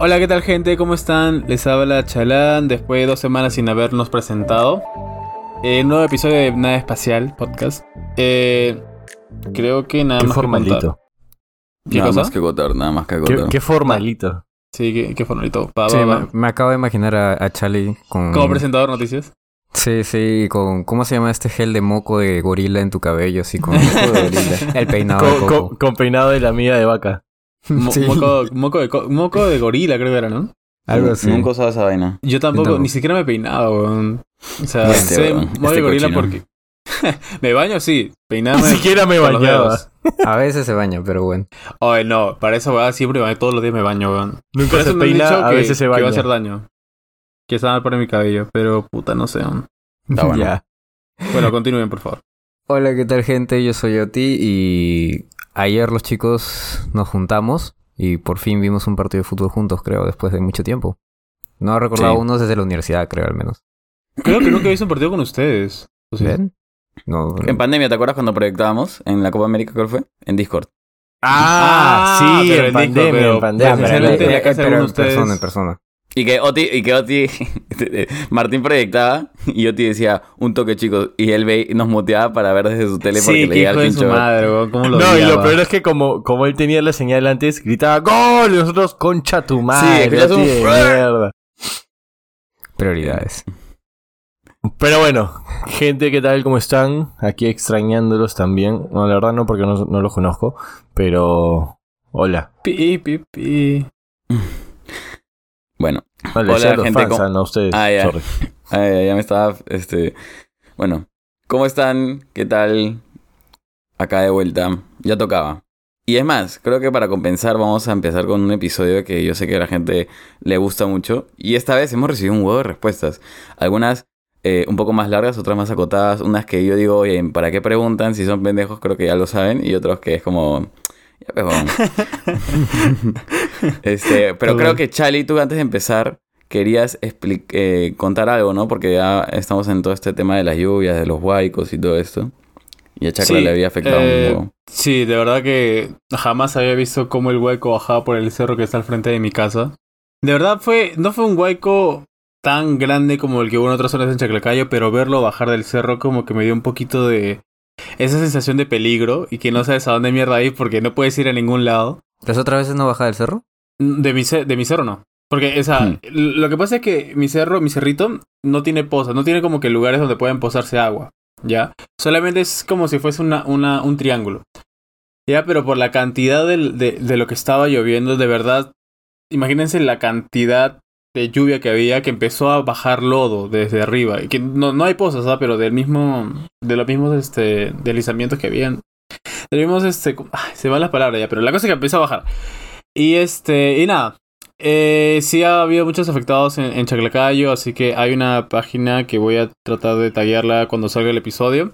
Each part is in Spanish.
Hola, ¿qué tal gente? ¿Cómo están? Les habla Chalán después de dos semanas sin habernos presentado. Eh, nuevo episodio de Nada Espacial Podcast. Eh, creo que nada Qué más que contar. formalito. ¿Qué nada cosa? más que agotar, nada más que Qué, agotar. qué formalito. Sí, qué, qué formalito. Sí, va, me, va. me acabo de imaginar a, a Charlie con... Como presentador de noticias. Sí, sí, con... ¿Cómo se llama este gel de moco de gorila en tu cabello? Así con... el peinado de Con, coco. con- con peinado de la amiga de vaca. Mo- Sí, moco, moco de, moco gorila, creo que era, ¿no? algo así. Nunca usaba esa vaina. Yo tampoco, tampoco. ni siquiera me peinaba, weón. O sea, Este, sé modo de este gorila cochino. porque. me baño, sí. Peinarme. Ni siquiera me bañaba. A veces se baña, pero bueno. Ay, no, para esa weá siempre me- todos los días me baño, weón. Nunca eso se peina, dicho a que- veces se Que va a baña. hacer daño. Que está mal para mi cabello, pero puta, no sé. weón. Está bueno. Ya. Bueno, continúen, por favor. Hola, ¿qué tal gente? Yo soy Oti y ayer los chicos nos juntamos y por fin vimos un partido de fútbol juntos, creo, después de mucho tiempo. No he recordado Sí. uno desde la universidad, creo, al menos. Creo que nunca he visto un partido con ustedes. O sea, ¿Ven? No, En pandemia, ¿te acuerdas cuando proyectábamos en la Copa América? ¿Cuál fue? En Discord. Ah, Ah, sí, pero en en Discord, pandemia, pero- en pandemia. Pero en- la casa pero persona, en persona. Y que Oti, y que Oti, Martín proyectaba y Oti decía un toque chicos y él ve, nos muteaba para ver desde su tele porque sí, le que llega hijo el de su pincho. madre, weón. ¿Cómo lo No, y lo peor es que como, como él tenía la señal antes, gritaba ¡Gol! Y nosotros, concha tu madre, escuchas un- Oti de mierda. Prioridades. Pero bueno, gente, ¿qué tal? ¿Cómo están? Aquí extrañándolos también. No, la verdad no, porque no, no los conozco. Pero... Hola. Pi, pi, pi. Bueno, Hola, Hola, gente, fans, ¿cómo- ah, no ustedes. Ah, ya. sorry. ay, ya me estaba, este, bueno, ¿cómo están? ¿Qué tal? Acá de vuelta, ya tocaba. Y es más, creo que para compensar vamos a empezar con un episodio que yo sé que a la gente le gusta mucho. Y esta vez hemos recibido un huevo de respuestas. Algunas eh, un poco más largas, otras más acotadas. Unas que yo digo, oye, ¿para qué preguntan? Si son pendejos creo que ya lo saben. Y otros que es como... Ya, pues, bueno. Este, pero creo que Chali, tú antes de empezar querías eh, contar algo, ¿no? Porque ya estamos en todo este tema de las lluvias, de los huaicos y todo esto. Y a Chacla Sí, le había afectado eh, un poco. Sí, de verdad que jamás había visto cómo el hueco bajaba por el cerro que está al frente de mi casa. De verdad fue, no fue un hueco tan grande como el que hubo en otras zonas en Chaclacayo, pero verlo bajar del cerro como que me dio un poquito de esa sensación de peligro y que no sabes a dónde mierda ir porque no puedes ir a ningún lado. ¿Las otras veces no baja del cerro? De mi, de mi cerro no. Porque, o sea, Hmm. lo que pasa es que mi cerro, mi cerrito, no tiene pozas, no tiene como que lugares donde pueden posarse agua, ¿ya? Solamente es como si fuese una, una, un triángulo. Ya, pero por la cantidad de lo que estaba lloviendo, de verdad, imagínense la cantidad de lluvia que había que empezó a bajar lodo desde arriba. Y que no, no hay pozas, ¿ah? Pero del mismo, de los mismos este, deslizamientos que habían. De los mismos, este, ay, se van las palabras ya, pero la cosa es que empezó a bajar. Y este, y nada. Eh, sí ha habido muchos afectados en, en Chaclacayo, así que hay una página que voy a tratar de taguearla cuando salga el episodio,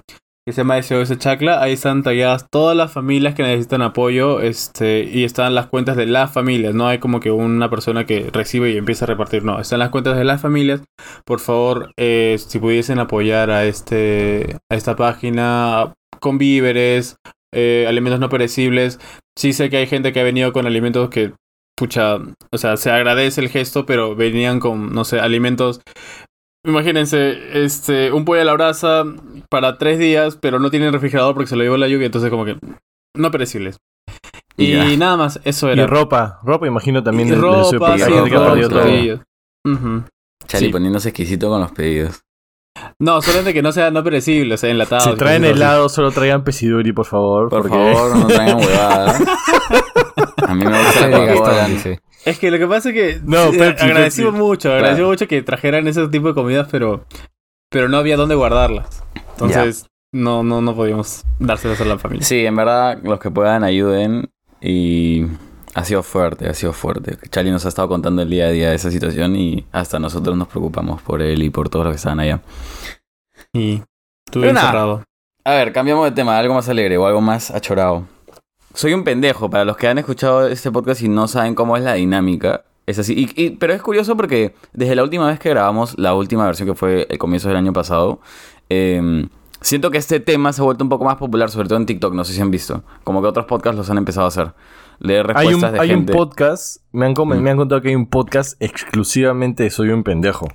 que se llama SOS Chacla. Ahí están tagueadas todas las familias que necesitan apoyo, este, y están las cuentas de las familias. No hay como que una persona que recibe y empieza a repartir, no. Están las cuentas de las familias. Por favor, eh, si pudiesen apoyar a este, a esta página con víveres, eh, alimentos no perecibles. Sí sé que hay gente que ha venido con alimentos que, pucha, o sea, se agradece el gesto, pero venían con, no sé, alimentos. Imagínense, este, un pollo a la brasa para tres días, pero no tienen refrigerador porque se lo llevó la lluvia, entonces como que no perecibles. Y nada más, eso Y era. ropa. Ropa imagino también Y de, ropa, sí, ropa. Chali sí. poniéndose exquisito con los pedidos. No, solamente que no sea no perecible, o sea, enlatado. Si traen helado, solo traigan pesiduri, por favor. Por porque- favor, no traigan huevadas. A mí me gusta dice. Es que lo que pasa es que No, Pepsi, agradecimos Pepsi. mucho, agradecimos Claro. mucho que trajeran ese tipo de comidas, pero pero no había dónde guardarlas. Entonces, no no no podíamos dárselas a la familia. Sí, en verdad, los que puedan ayuden. Y ha sido fuerte, ha sido fuerte. Chali nos ha estado contando el día a día de esa situación y hasta nosotros nos preocupamos por él y por todos los que estaban allá. Y estuve encerrado. A ver, cambiamos de tema, algo más alegre o algo más achorado. Soy un pendejo, para los que han escuchado este podcast y no saben cómo es la dinámica. Es así, y, y- pero es curioso porque desde la última vez que grabamos, la última versión que fue el comienzo del año pasado, eh, siento que este tema se ha vuelto un poco más popular, sobre todo en TikTok, no sé si han visto. Como que otros podcasts los han empezado a hacer. Leer Hay un, respuestas de hay un podcast, me han, com- Mm. me han contado que hay un podcast exclusivamente de Soy un pendejo.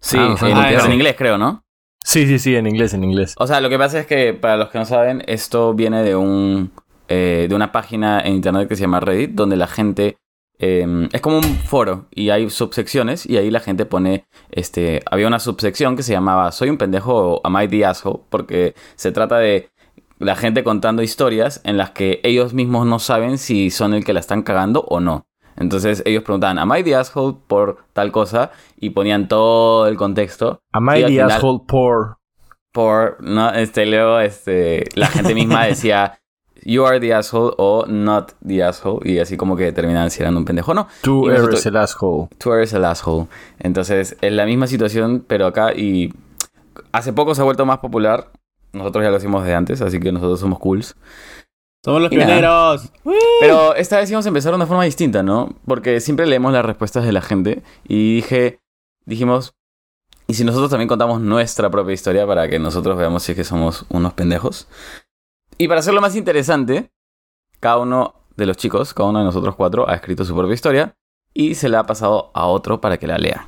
Sí, Ah, en, inglés creo, ¿no? Sí, sí, sí, en inglés, en inglés. O sea, lo que pasa es que, para los que no saben, esto viene de un eh, de una página en internet que se llama Reddit, donde la gente eh, es como un foro y hay subsecciones y ahí la gente pone, este, había una subsección que se llamaba Soy un pendejo o Am I the asshole? Porque se trata de la gente contando historias en las que ellos mismos no saben si son el que la están cagando o no. Entonces ellos preguntaban, ¿Am I the asshole por tal cosa? Y ponían todo el contexto Am I the final- asshole por... por, ¿no? Este, luego, este, la gente misma decía, you are the asshole o not the asshole, y así como que terminaban si eran un pendejo no. Tú eres nosotros- el asshole. Tú eres el asshole. Entonces, es la misma situación, pero acá, y hace poco se ha vuelto más popular. Nosotros ya lo hicimos de antes, así que nosotros somos cools. Somos los Y nada. pioneros. Pero esta vez íbamos a empezar de una forma distinta, ¿no? Porque siempre leemos las respuestas de la gente y dije, dijimos, ¿y si nosotros también contamos nuestra propia historia para que nosotros veamos si es que somos unos pendejos? Y para hacerlo más interesante, cada uno de los chicos, cada uno de nosotros cuatro, ha escrito su propia historia y se la ha pasado a otro para que la lea.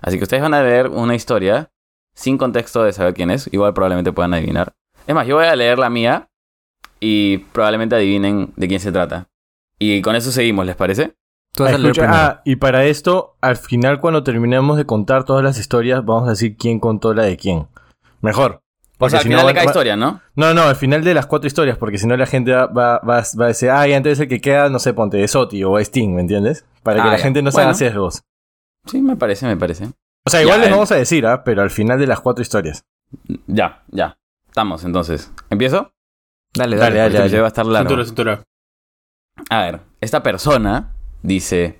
Así que ustedes van a leer una historia sin contexto de saber quién es, igual probablemente puedan adivinar. Es más, yo voy a leer la mía y probablemente adivinen de quién se trata. Y con eso seguimos, ¿les parece? Tú vas Ah, a leer escucha, ah, y para esto, al final cuando terminemos de contar todas las historias, vamos a decir quién contó la de quién. Mejor. O Porque sea, al si no final va- de cada va- historia, ¿no? No, no, al final de las cuatro historias, porque si no la gente va, va, va, va a decir, ah, y antes el que queda, no sé, ponte de Soti o Sting, ¿me entiendes? Para que Ah, la ya. gente no se Bueno. haga sesgos. Sí, me parece, me parece. O sea, igual Ya, les vamos a decir, ¿ah? Pero al final de las cuatro historias. Ya, ya. Estamos, entonces. ¿Empiezo? Dale, Dale, dale. dale. Episodio va a estar largo. Cintura, cintura. A ver, esta persona dice: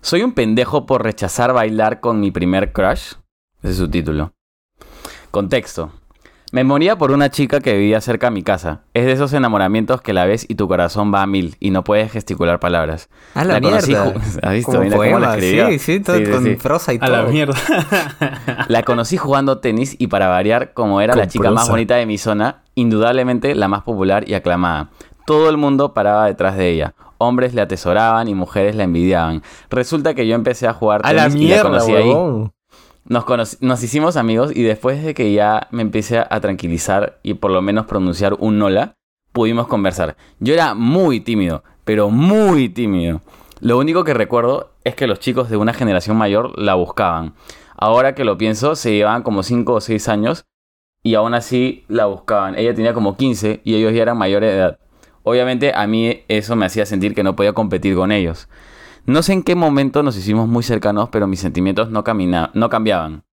Soy un pendejo por rechazar bailar con mi primer crush. Ese es su título. Contexto. Me moría por una chica que vivía cerca de mi casa. Es de esos enamoramientos que la ves y tu corazón va a mil y no puedes gesticular palabras. A la, conocí mierda. ju- ¿Has visto? Como Mira cómo la sí, sí, todo Sí, sí, con sí. prosa y A todo. la mierda. La conocí jugando tenis y para variar, como era la chica más bonita de mi zona, indudablemente la más popular y aclamada. Todo el mundo paraba detrás de ella. Hombres la atesoraban y mujeres la envidiaban. Resulta que yo empecé a jugar A la tenis y la mierda, conocí ahí. Nos hicimos amigos y después de que ya me empecé a tranquilizar y por lo menos pronunciar un hola, pudimos conversar. Yo era muy tímido, pero muy tímido. Lo único que recuerdo es que los chicos de una generación mayor la buscaban. Ahora que lo pienso, se llevaban como 5 o 6 años y aún así la buscaban. Ella tenía como 15 y ellos ya eran mayores de edad. Obviamente a mí eso me hacía sentir que no podía competir con ellos. No sé en qué momento nos hicimos muy cercanos, pero mis sentimientos no, camina- no cambiaban.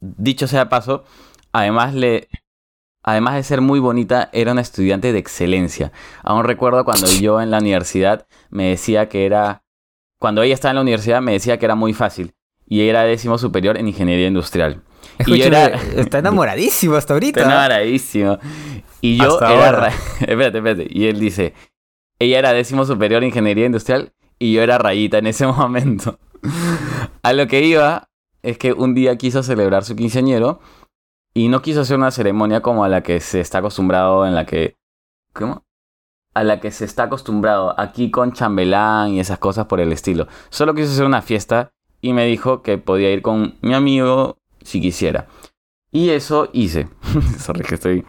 Dicho sea de paso, además, le, además de ser muy bonita, era una estudiante de excelencia. Aún recuerdo cuando yo en la universidad me decía que era... Cuando ella estaba en la universidad me decía que era muy fácil. Y era décimo superior en ingeniería industrial. Y yo era- está enamoradísimo hasta ahorita. Está enamoradísimo. Y yo Hasta era... espérate, espérate. Y él dice, ella era décimo superior en ingeniería industrial y yo era rayita en ese momento. A lo que iba es que un día quiso celebrar su quinceañero y no quiso hacer una ceremonia como a la que se está acostumbrado en la que... ¿Cómo? A la que se está acostumbrado aquí con chambelán y esas cosas por el estilo. Solo quiso hacer una fiesta y me dijo que podía ir con mi amigo si quisiera. Y eso hice. Sorry que estoy...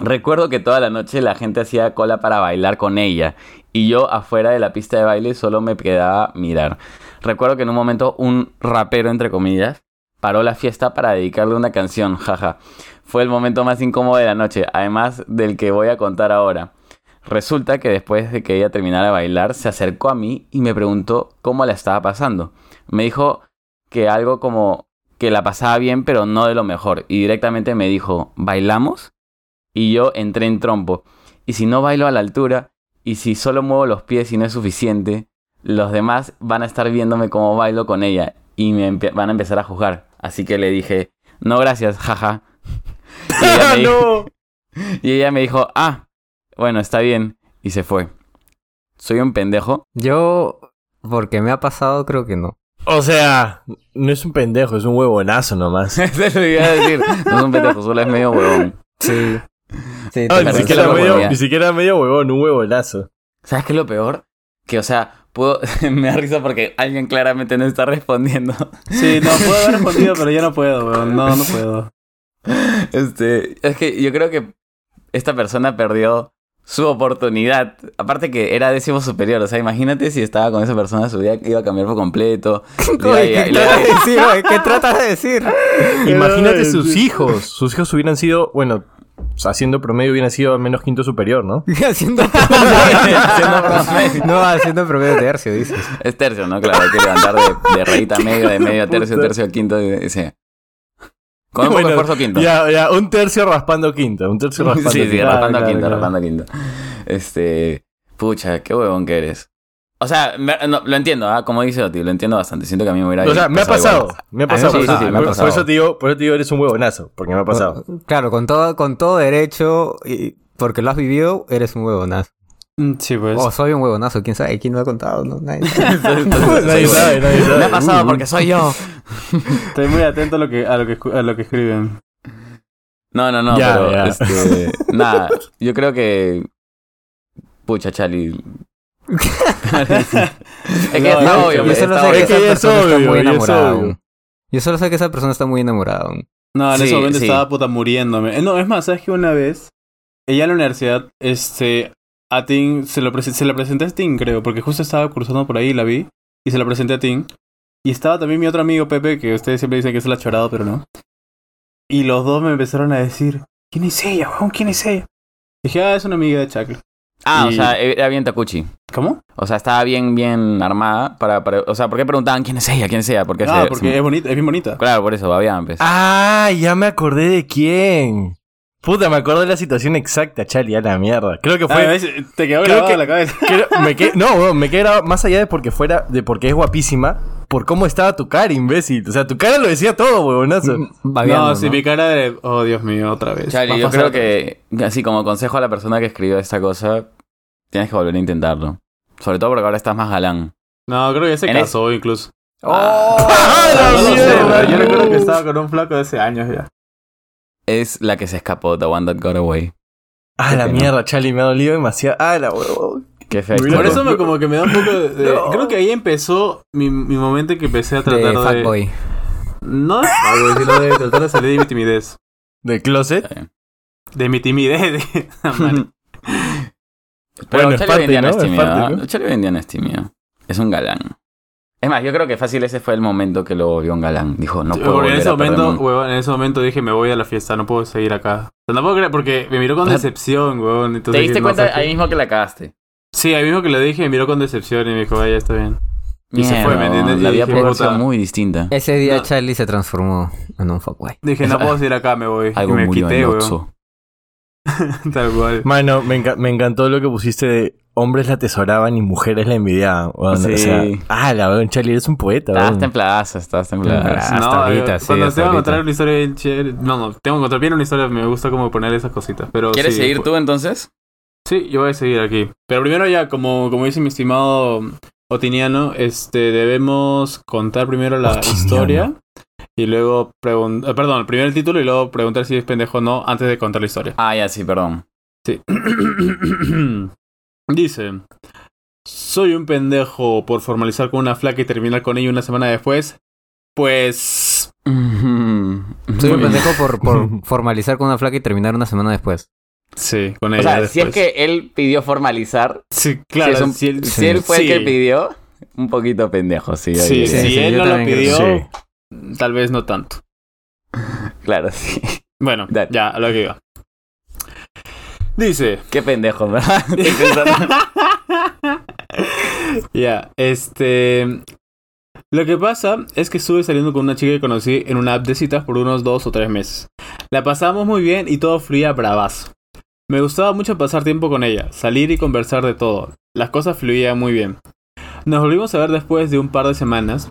Recuerdo que toda la noche la gente hacía cola para bailar con ella y yo afuera de la pista de baile solo me quedaba mirar. Recuerdo que en un momento un rapero, entre comillas, paró la fiesta para dedicarle una canción, jaja. Fue el momento más incómodo de la noche, además del que voy a contar ahora. Resulta que después de que ella terminara de bailar, se acercó a mí y me preguntó cómo la estaba pasando. Me dijo que algo como que la pasaba bien, pero no de lo mejor. Y directamente me dijo, ¿bailamos? Y yo entré en trompo. Y si no bailo a la altura, y si solo muevo los pies y no es suficiente, los demás van a estar viéndome cómo bailo con ella y me van a empezar a juzgar. Así que le dije, no gracias, jaja. Y ella me dijo, y ella me dijo, ah, bueno, está bien. Y se fue. ¿Soy un pendejo? Yo, porque me ha pasado, creo que no. O sea, no es un pendejo, es un huevonazo nomás. Eso lo iba a decir. No es un pendejo, solo es medio huevón. Sí. Sí, No, te ni, siquiera medio, ni siquiera medio huevón, un huevonazo. ¿Sabes qué es lo peor? Que, o sea, puedo... me da risa porque alguien claramente no está respondiendo. Sí, no, puedo haber respondido, pero ya no puedo, weón. No, no puedo. Este, es que yo creo que esta persona perdió su oportunidad. Aparte que era décimo superior, o sea, imagínate si estaba con esa persona, su vida iba a cambiar por completo. ¿Qué tratas de decir? Imagínate sus hijos. Sus hijos hubieran sido, bueno, haciendo promedio hubieran sido al menos quinto superior, ¿no? haciendo No, haciendo promedio tercio, dices. Es tercio, ¿no? Claro, hay que levantar de, de rayita a medio, de medio a tercio, tercio a quinto. sí. Con un poco de Bueno, esfuerzo quinto. Ya, ya, un tercio raspando quinto. Un tercio raspando sí, sí, raspando claro, quinto, claro. raspando quinto. Este. Pucha, qué huevón que eres. O sea, me- no, lo entiendo, ¿ah? como dice Oti, lo entiendo bastante. Siento que a mí me hubiera. O sea, me ha pasado igual. Me ha pasado. sí, por, sí, eso sí, te- me ha por- pasado. por eso te digo, por eso te digo, eres un huevonazo. Porque me ha pasado. Claro, con todo, con todo derecho, y porque lo has vivido, eres un huevonazo. Mm, Sí, pues. O soy un huevonazo, quién sabe, quién lo ha contado, no, nadie sabe. nadie sabe, nadie sabe. Me ha pasado porque soy yo. Estoy muy atento a lo que, a lo que, escu- a lo que escriben. No, no, no, Ya, pero ya. este. nada, yo creo que. Pucha, Chali. Es que No, está yo- obvio, yo solo sé que es esa es persona está muy es enamorada. Yo solo sé que esa persona está muy enamorada. No, en Sí, ese momento sí. estaba puta muriéndome. Eh, No, es más, ¿sabes que una vez, ella en la universidad, este, a Tim, se lo, se la presenté a Tim, creo, porque justo estaba cruzando por ahí y la vi, y se la presenté a Tim. Y estaba también mi otro amigo Pepe, que ustedes siempre dicen que es el achorado, pero no. Y los dos me empezaron a decir, ¿quién es ella, weón? ¿Quién es ella? Dije, ah, es una amiga de Chaclo. Ah, o sea, era bien Takuchi. ¿Cómo? O sea, estaba bien, bien armada para, para- O sea, ¿por qué preguntaban quién es ella? ¿Quién es ella? Porque Ah, se- porque se- es bonita, es bien bonita. Claro, por eso, babiaban, pues. Ah, ya me acordé de quién. Puta, me acordé de la situación exacta, Chali, a la mierda. Creo que Ah, fue. ¿ves? Te quedó creo grabado que- en la cabeza. creo- me quedé- no, me quedé grabado más allá de porque fuera, de porque es guapísima, por cómo estaba tu cara, imbécil. O sea, tu cara lo decía todo, huevonazo. Babeando, no, si mi cara de... Oh, Dios mío, otra vez. A yo creo que, así como consejo a la persona que escribió esta cosa, tienes que volver a intentarlo. Sobre todo porque ahora estás más galán. No, creo que ya se casó incluso. ¡Oh! la No lo sé, yo no! recuerdo que estaba con un flaco de hace años ya. Es la que se escapó, The One That Got Away. Ah, la pena. mierda, Chali, me ha dolido demasiado. Ah, la huevo. Qué feo. Mira, Por eso me, como que me da un poco de... de- No. Creo que ahí empezó mi, mi momento en que empecé a De tratar de... Fatboy. No de fuckboy, sino de tratar de salir de mi timidez. ¿De closet? De mi timidez. de- Man. Pero Bueno, en día no, es tímido. parte, ¿ah? es tímido. Es un galán. Es más, yo creo que fácil ese fue el momento que lo volvió un galán. Dijo, no puedo Porque en ese momento, huevón, en ese momento dije, me voy a la fiesta, no puedo seguir acá. O sea, no puedo creer, porque me miró con decepción, huevón. entonces ¿Te diste no, cuenta ahí mismo que la cagaste? Sí, ahí mismo que le dije, me miró con decepción y me dijo, vaya, está bien. Y se fue, ¿me entiendes? La vida puta. muy distinta. Ese día No. Charlie se transformó en un fuckboy. Dije, no puedo seguir acá, me voy. Algo y me murió quité. Oxxo. Tal cual. Mano, me, enca- me encantó lo que pusiste de hombres la atesoraban y mujeres la envidiaban. weón. Sí. O sea, ah, la weón, Charlie, eres un poeta, Estabas weón. templadazo, estabas templadazo. Hasta no, ahorita, eh, sí, Cuando tengo que una historia bien chévere. No, no, tengo que contar bien una historia. Me gusta como poner esas cositas. Pero ¿Quieres sí, seguir fu- tú entonces? Sí, yo voy a seguir aquí. Pero primero ya, como, como dice mi estimado Otiniano, este, debemos contar primero la Otiniano. historia. Y luego preguntar. perdón, primero el título y luego preguntar si es pendejo o no antes de contar la historia. Ah, ya, sí, perdón. Sí. Dice. Soy un pendejo por formalizar con una flaca y terminar con ella una semana después. Pues. Soy un pendejo por, por formalizar con una flaca y terminar una semana después. Sí, con O ella. sea, si es que él pidió formalizar, Sí, claro. si, es un- si él, si él fue sí. el que pidió, un poquito pendejo, sí. Sí, oye. Sí, si él yo no lo creo pidió, Sí. tal vez no tanto. Claro, sí. Bueno, Dale. ya, a lo que iba. Dice. Qué pendejo, ¿verdad? Ya, este. Lo que pasa es que estuve saliendo con una chica que conocí en una app de citas por unos dos o tres meses. La pasamos muy bien y todo fluía bravazo. Me gustaba mucho pasar tiempo con ella, salir y conversar de todo. Las cosas fluían muy bien. Nos volvimos a ver después de un par de semanas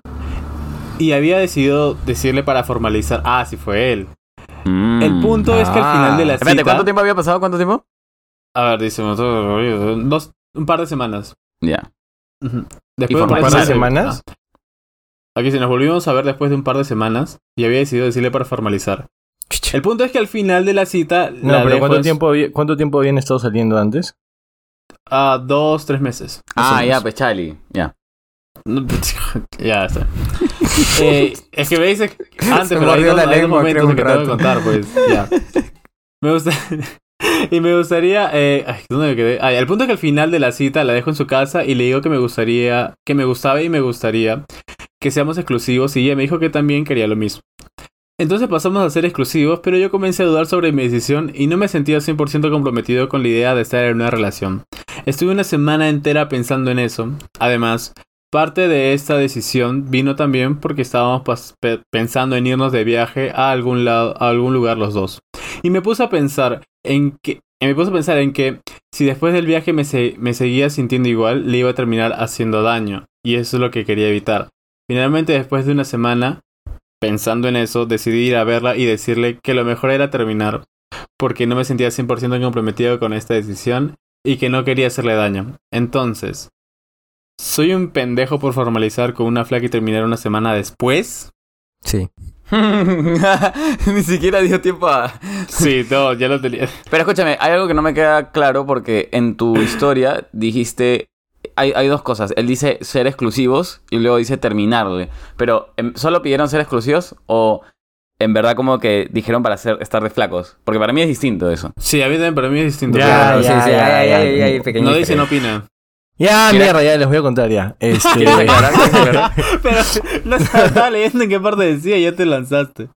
y había decidido decirle para formalizar. Ah, sí fue él. Mm. El punto es que al final de la Espérate, cita. ¿cuánto tiempo había pasado? ¿Cuánto tiempo? A ver, dice, dos, un par de semanas. Ya. Ujú. ¿Y Después ¿Un par de semanas- semanas? Ah. Aquí sí, nos volvimos a ver después de un par de semanas y había decidido decirle para formalizar. El punto es que al final de la cita. No, la pero ¿cuánto tiempo, había- ¿cuánto tiempo habían estado saliendo antes? a dos, tres meses. Ah, ya, pues Chali. Ya. Ya está. Eh, es que me dice antes, Se pero hay dos, la hay dos lengua, momentos un que tengo que contar, pues. Ya. Me gusta. Y me gustaría. Eh, ay, ¿Dónde me quedé? Ah, el punto es que al final de la cita la dejo en su casa y le digo que me gustaría. Que me gustaba y me gustaría que seamos exclusivos. Y ella me dijo que también quería lo mismo. Entonces pasamos a ser exclusivos, pero yo comencé a dudar sobre mi decisión y no me sentía 100% comprometido con la idea de estar en una relación. Estuve una semana entera pensando en eso. Además, parte de esta decisión vino también porque estábamos pensando en irnos de viaje a algún lado, a algún lugar los dos. Y me puse a pensar en que me puse a pensar en que si después del viaje me, se- me seguía sintiendo igual, le iba a terminar haciendo daño. Y eso es lo que quería evitar. Finalmente, después de una semana, pensando en eso, decidí ir a verla y decirle que lo mejor era terminar, porque no me sentía 100% comprometido con esta decisión y que no quería hacerle daño. Entonces, ¿soy un pendejo por formalizar con una flaca y terminar una semana después? Sí. Ni siquiera dio tiempo a... Sí, no, ya lo tenía. Pero escúchame, hay algo que no me queda claro porque en tu historia dijiste... Hay, hay dos cosas. Él dice ser exclusivos y luego dice terminarle. Pero, ¿em, ¿solo pidieron ser exclusivos o en verdad como que dijeron para ser, estar de flacos? Porque para mí es distinto eso. Sí, a mí también, para mí es distinto. Ya, sí, ya, sí, ya, ya. pequeño no dice, no opina. Ya, Mira. mierda, ya les voy a contar ya. Este. Pero no estaba leyendo en qué parte decía, ya te lanzaste.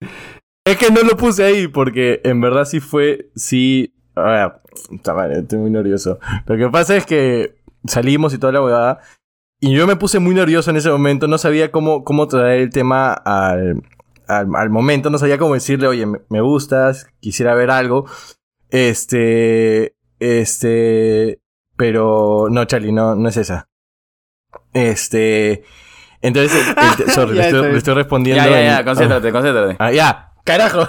Es que no lo puse ahí porque en verdad sí fue, sí... A ver, puta madre, estoy muy nervioso. Lo que pasa es que salimos y toda la huevada y yo me puse muy nervioso en ese momento, no sabía cómo, cómo traer el tema al, al, al momento, no sabía cómo decirle, oye, me, me gustas, quisiera ver algo. Este... Este... Pero no, Charlie, no, no es esa. Este... Entonces, el- el- sorry, le, estoy, estoy respondiendo. Ya, ya, en- ya, concéntrate, concéntrate. Ah, ya, carajo.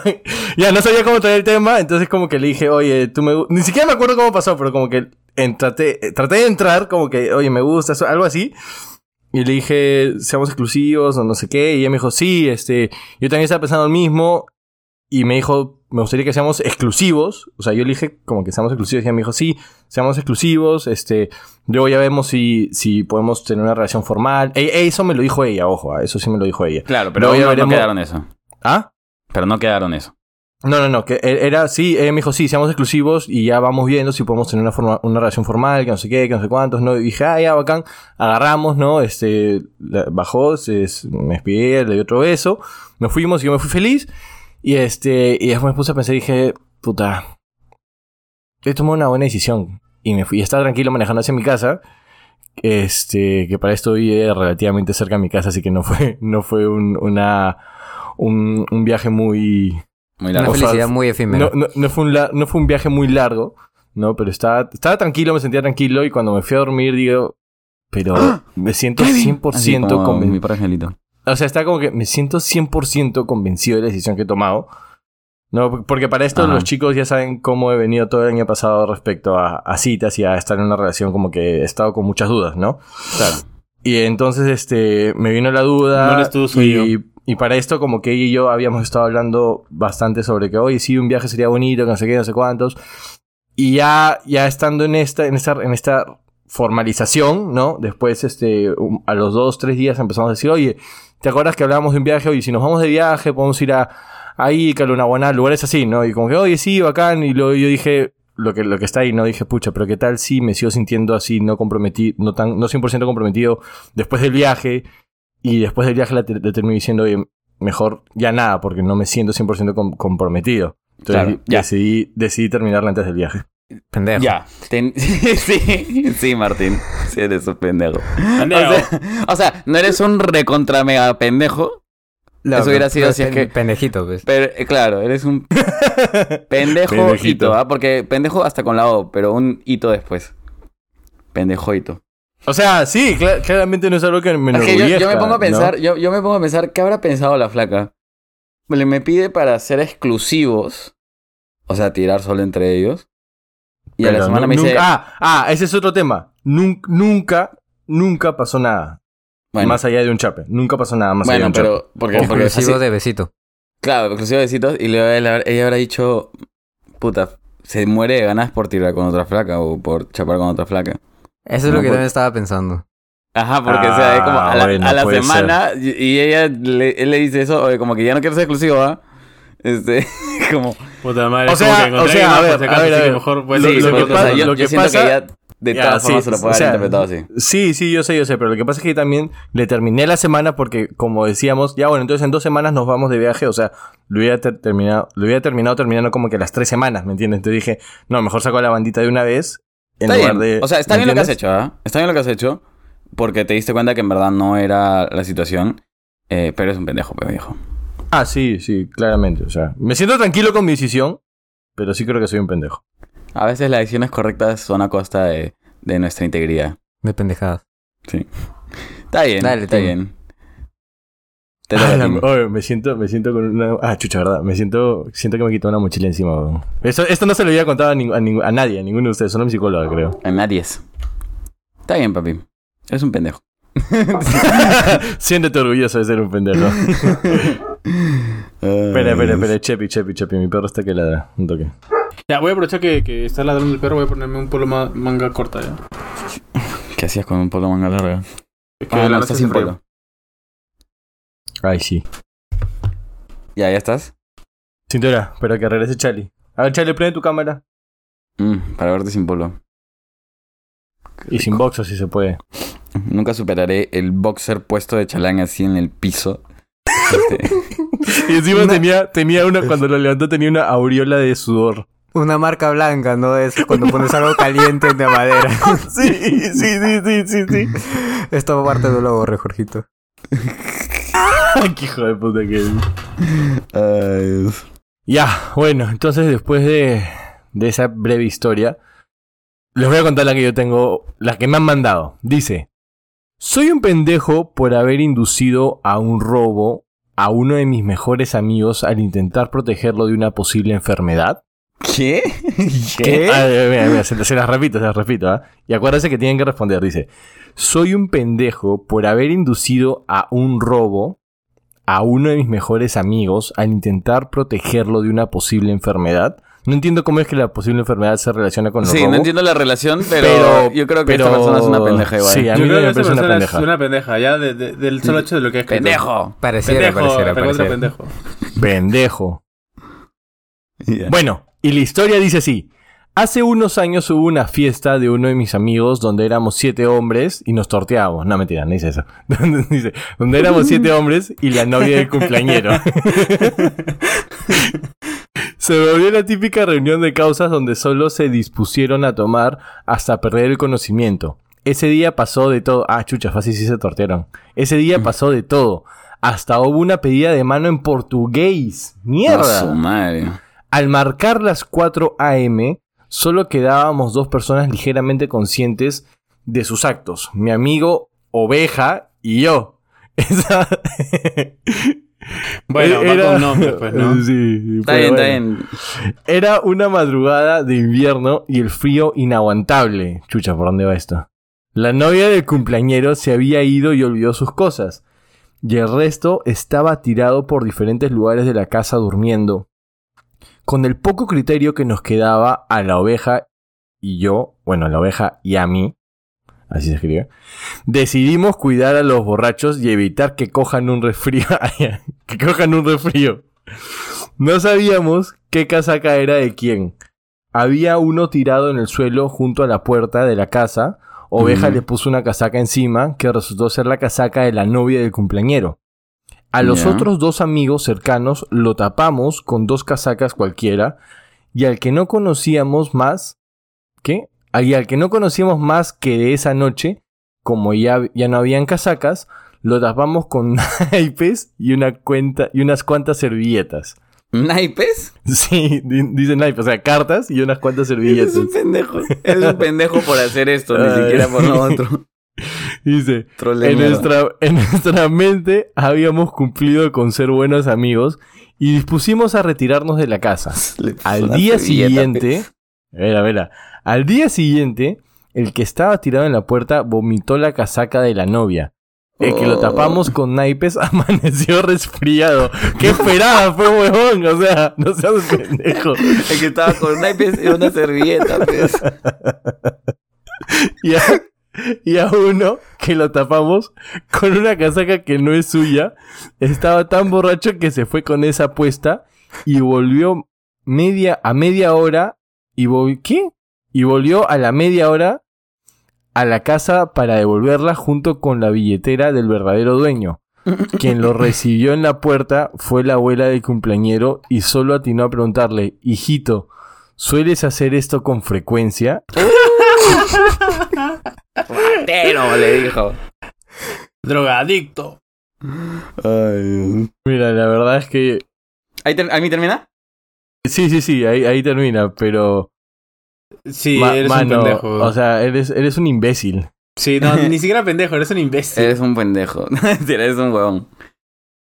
ya, no sabía cómo traer el tema, entonces como que le dije, oye, tú me... gu-". Ni siquiera me acuerdo cómo pasó, pero como que en- traté, eh, traté de entrar, como que, oye, me gusta, algo así. Y le dije, seamos exclusivos o no sé qué. Y ella me dijo, sí, este, yo también estaba pensando lo mismo. Y me dijo, me gustaría que seamos exclusivos. O sea, yo le dije como que seamos exclusivos. Y ella me dijo, sí, seamos exclusivos. Este, luego ya vemos si, si podemos tener una relación formal. E- eso me lo dijo ella, ojo, ah, eso sí me lo dijo ella. Claro, pero Luego ya no, no veremos- quedaron eso. ¿Ah? Pero no quedaron eso. No, no, no, que e- era, sí, ella me dijo, sí, seamos exclusivos y ya vamos viendo si podemos tener una, forma, una relación formal, que no sé qué, que no sé cuántos, ¿no? Y dije, ah, ya, bacán, agarramos, ¿no? Este, bajó, se, me despidí, le di otro beso, nos fuimos y yo me fui feliz. Y este, y después me puse a pensar y dije, puta, he tomado una buena decisión. Y me fui, y estaba tranquilo manejando hacia mi casa. Este, que para esto vive relativamente cerca de mi casa, así que no fue, no fue un, una, un, un viaje muy, Muy Una largo. O sea, felicidad muy efímera. no, no, no fue un la- no fue un viaje muy largo, ¿no? Pero estaba, estaba tranquilo, me sentía tranquilo y cuando me fui a dormir digo, pero me siento 100% Así como mi convencido. O sea, está como que me siento 100% convencido de la decisión que he tomado. No, porque para esto Ajá. los chicos ya saben cómo he venido todo el año pasado respecto a, a citas y a estar en una relación como que he estado con muchas dudas, ¿no? Claro. Y entonces, este, me vino la duda. No eres tú, soy y, yo. Y para esto, como que ella y yo habíamos estado hablando bastante sobre que, oye, sí, un viaje sería bonito, que no sé qué, no sé cuántos. Y ya, ya estando en esta, en esta, en esta formalización, ¿no? Después, este, a los dos, tres días empezamos a decir, oye, ¿te acuerdas que hablábamos de un viaje? Oye, si nos vamos de viaje, podemos ir a ahí, Calunaguaná, lugares así, ¿no? Y como que, oye, sí, bacán. Y luego yo dije, lo que, lo que está ahí, ¿no? Dije, pucha, pero ¿qué tal si me sigo sintiendo así, no comprometido, no tan, no 100% comprometido después del viaje? Y después del viaje le, le termino diciendo, oye, mejor ya nada, porque no me siento 100% com- comprometido. Entonces Claro, ya. decidí, decidí terminarla antes del viaje. Pendejo. Ya. Ten- sí, sí, Martín. Sí, eres un pendejo. Pendejo. O sea, o sea, no eres un recontra mega pendejo. No, Eso hubiera sido si es que- Pendejito, pues. Pero, eh, claro, eres un pendejo Pendejito. hito, ¿ah? Porque pendejo hasta con la O, pero un hito después. Pendejo hito. O sea, sí, cla- claramente no es algo que me Es que yo, yo me enorgullezca, pongo a ¿no? pensar, yo, yo me pongo a pensar, ¿qué habrá pensado la flaca? Le me pide para ser exclusivos, o sea, tirar solo entre ellos. Y a la semana me dice, ah, ah, ese es otro tema. Nun- nunca, nunca pasó nada. bueno, Más allá de un chape. Nunca pasó nada más allá de bueno un chape. pero porque, porque es Exclusivo así. de besito. Claro, exclusivo de besitos. Y luego ella, ella habrá dicho, puta, se muere de ganas por tirar con otra flaca o por chapar con otra flaca. Eso es No, lo que por- también estaba pensando. Ajá, porque o sea, es como a la, Ah, bueno, a la semana y, y ella le, él le dice eso, oye, como que ya no quiere ser exclusivo, ¿ah? Este, como... Puta madre. O es como sea, que o sea, a ver, a ver, mejor, pues, Lo- sí, lo lo que pasa- sea, yo, lo yo que siento pasa- que ella de Ya, todas sí, formas se lo puede o sea, haber interpretado así. Sí, sí, yo sé, yo sé, pero lo que pasa es que también le terminé la semana porque, como decíamos, ya bueno, entonces en dos semanas nos vamos de viaje, o sea, lo hubiera ter- terminado, lo hubiera terminado terminando como que las tres semanas, ¿me entiendes? Entonces dije, no, mejor saco la bandita de una vez en Está lugar bien. de... O sea, está ¿me bien lo que has hecho, ¿ah? Está bien lo que has hecho. Porque te diste cuenta que en verdad no era la situación. eh, pero es un pendejo, pues, viejo. Ah, sí, sí, claramente, o sea, me siento tranquilo con mi decisión, pero sí creo que soy un pendejo. A veces las decisiones correctas son a costa de, de nuestra integridad. De pendejadas. Sí. Está bien, Dale, está bien. Te Ah, toca, la- Tim. Oye, me siento, me siento con una... Ah, chucha, ¿verdad? Me siento, siento que me quitó una mochila encima. weón. Esto, esto no se lo había contado a, ning- a, ning- a nadie, a ninguno de ustedes, solo a mi psicóloga, creo. A nadie es. Está bien, papi. Eres un pendejo. Siéntete orgulloso de ser un pendejo. Espera, espera, espera, Chepi, Chepi, Chepi, mi perro está que ladra. Un toque. Ya, voy a aprovechar que, que está ladrando el perro, voy a ponerme un polo ma- manga corta ya. ¿Qué hacías con un polo manga larga? Es que Ah, la no, hace sin frío. polo. Ay, sí. Ya, ya estás. Cintura, espera que regrese Charlie. A ver, Charlie, prende tu cámara. Mm, para verte sin polo. Y sin boxer si se puede. Nunca superaré el boxer puesto de chalán así en el piso. Este, Y encima tenía, tenía una, cuando lo levantó tenía una aureola de sudor. Una marca blanca, ¿no? Es cuando pones algo caliente de madera. Sí, sí, sí, sí, sí, sí. Esto parte del logo, Jorgito. Qué hijo de puta que es. ay, Dios. Ya, bueno, entonces después de, de esa breve historia, les voy a contar la que yo tengo, la que me han mandado. Dice, soy un pendejo por haber inducido a un robo a uno de mis mejores amigos al intentar protegerlo de una posible enfermedad. ¿Qué? ¿Qué? Ah, mira, mira, se, se las repito, se las repito. ¿ah? Y acuérdense que tienen que responder. Dice, soy un pendejo por haber inducido a un robo a uno de mis mejores amigos al intentar protegerlo de una posible enfermedad. No entiendo cómo es que la posible enfermedad se relaciona con el Sí, robo. no entiendo la relación, pero, Pero- yo creo que pero- esta persona es una pendeja igual. Sí, a Yo mí creo me que una pendeja. es una pendeja, ya de- de- del solo hecho de lo que es ¡Pendejo! Pareciera, Pendejo, pareciera, pareciera. pendejo. Pendejo. Bueno, y la historia dice así. Hace unos años hubo una fiesta de uno de mis amigos donde éramos siete hombres y nos torteábamos. No, mentira, no dice eso. dice, donde éramos siete hombres y la novia del cumpleañero. se volvió la típica reunión de causas donde solo se dispusieron a tomar hasta perder el conocimiento. Ese día pasó de todo. Ah, chucha, fácil sí se tortearon. Ese día pasó de todo. Hasta hubo una pedida de mano en portugués. ¡Mierda! su madre. Al marcar las 4 a.m., solo quedábamos dos personas ligeramente conscientes de sus actos. Mi amigo Oveja y yo. Esa... Bueno, va con nombre, pues, ¿no? Sí, Está bien, bueno. está bien. Era una madrugada de invierno y el frío inaguantable. Chucha, ¿por dónde va esto? La novia del cumpleañero se había ido y olvidó sus cosas. Y el resto estaba tirado por diferentes lugares de la casa durmiendo. Con el poco criterio que nos quedaba a la oveja y yo, bueno, a la oveja y a mí, así se escribe, decidimos cuidar a los borrachos y evitar que cojan un resfrío. que cojan un resfrío. No sabíamos qué casaca era de quién. Había uno tirado en el suelo junto a la puerta de la casa. Oveja le puso una casaca encima que resultó ser la casaca de la novia del cumpleañero. A los otros dos amigos cercanos lo tapamos con dos casacas cualquiera y al que no conocíamos más, ¿qué? Y al que no conocíamos más que de esa noche, como ya, ya no habían casacas, lo tapamos con naipes y una cuenta y unas cuantas servilletas. ¿Naipes? Sí, di- dice naipes, o sea, cartas y unas cuantas Eres servilletas. un pendejo. Eres un pendejo por hacer esto, ni siquiera por lo otro. Dice, Trole en nuestra, en nuestra mente habíamos cumplido con ser buenos amigos y dispusimos a retirarnos de la casa. Al día siguiente, vera, vera, al día siguiente, el que estaba tirado en la puerta vomitó la casaca de la novia. El que lo Oh. tapamos con naipes amaneció resfriado. ¿Qué esperaba, fue huevón? O sea, no seas pendejo. El que estaba con naipes y una servilleta, pues. Ya, y a uno que lo tapamos con una casaca que no es suya. Estaba tan borracho que se fue con esa apuesta y volvió media a media hora y ¿qué? Y volvió a la media hora a la casa para devolverla junto con la billetera del verdadero dueño. Quien lo recibió en la puerta fue la abuela del cumpleañero y solo atinó a preguntarle, hijito, ¿sueles hacer esto con frecuencia? Pero le dijo. Drogadicto. Ay, Mira, la verdad es que ¿Ahí, ter- ¿Ahí termina? sí, sí, sí, ahí, ahí termina, pero Sí, ma- eres mano, un pendejo. o sea, eres, eres un imbécil. sí, no, ni siquiera pendejo, eres un imbécil. Eres un pendejo. eres un huevón.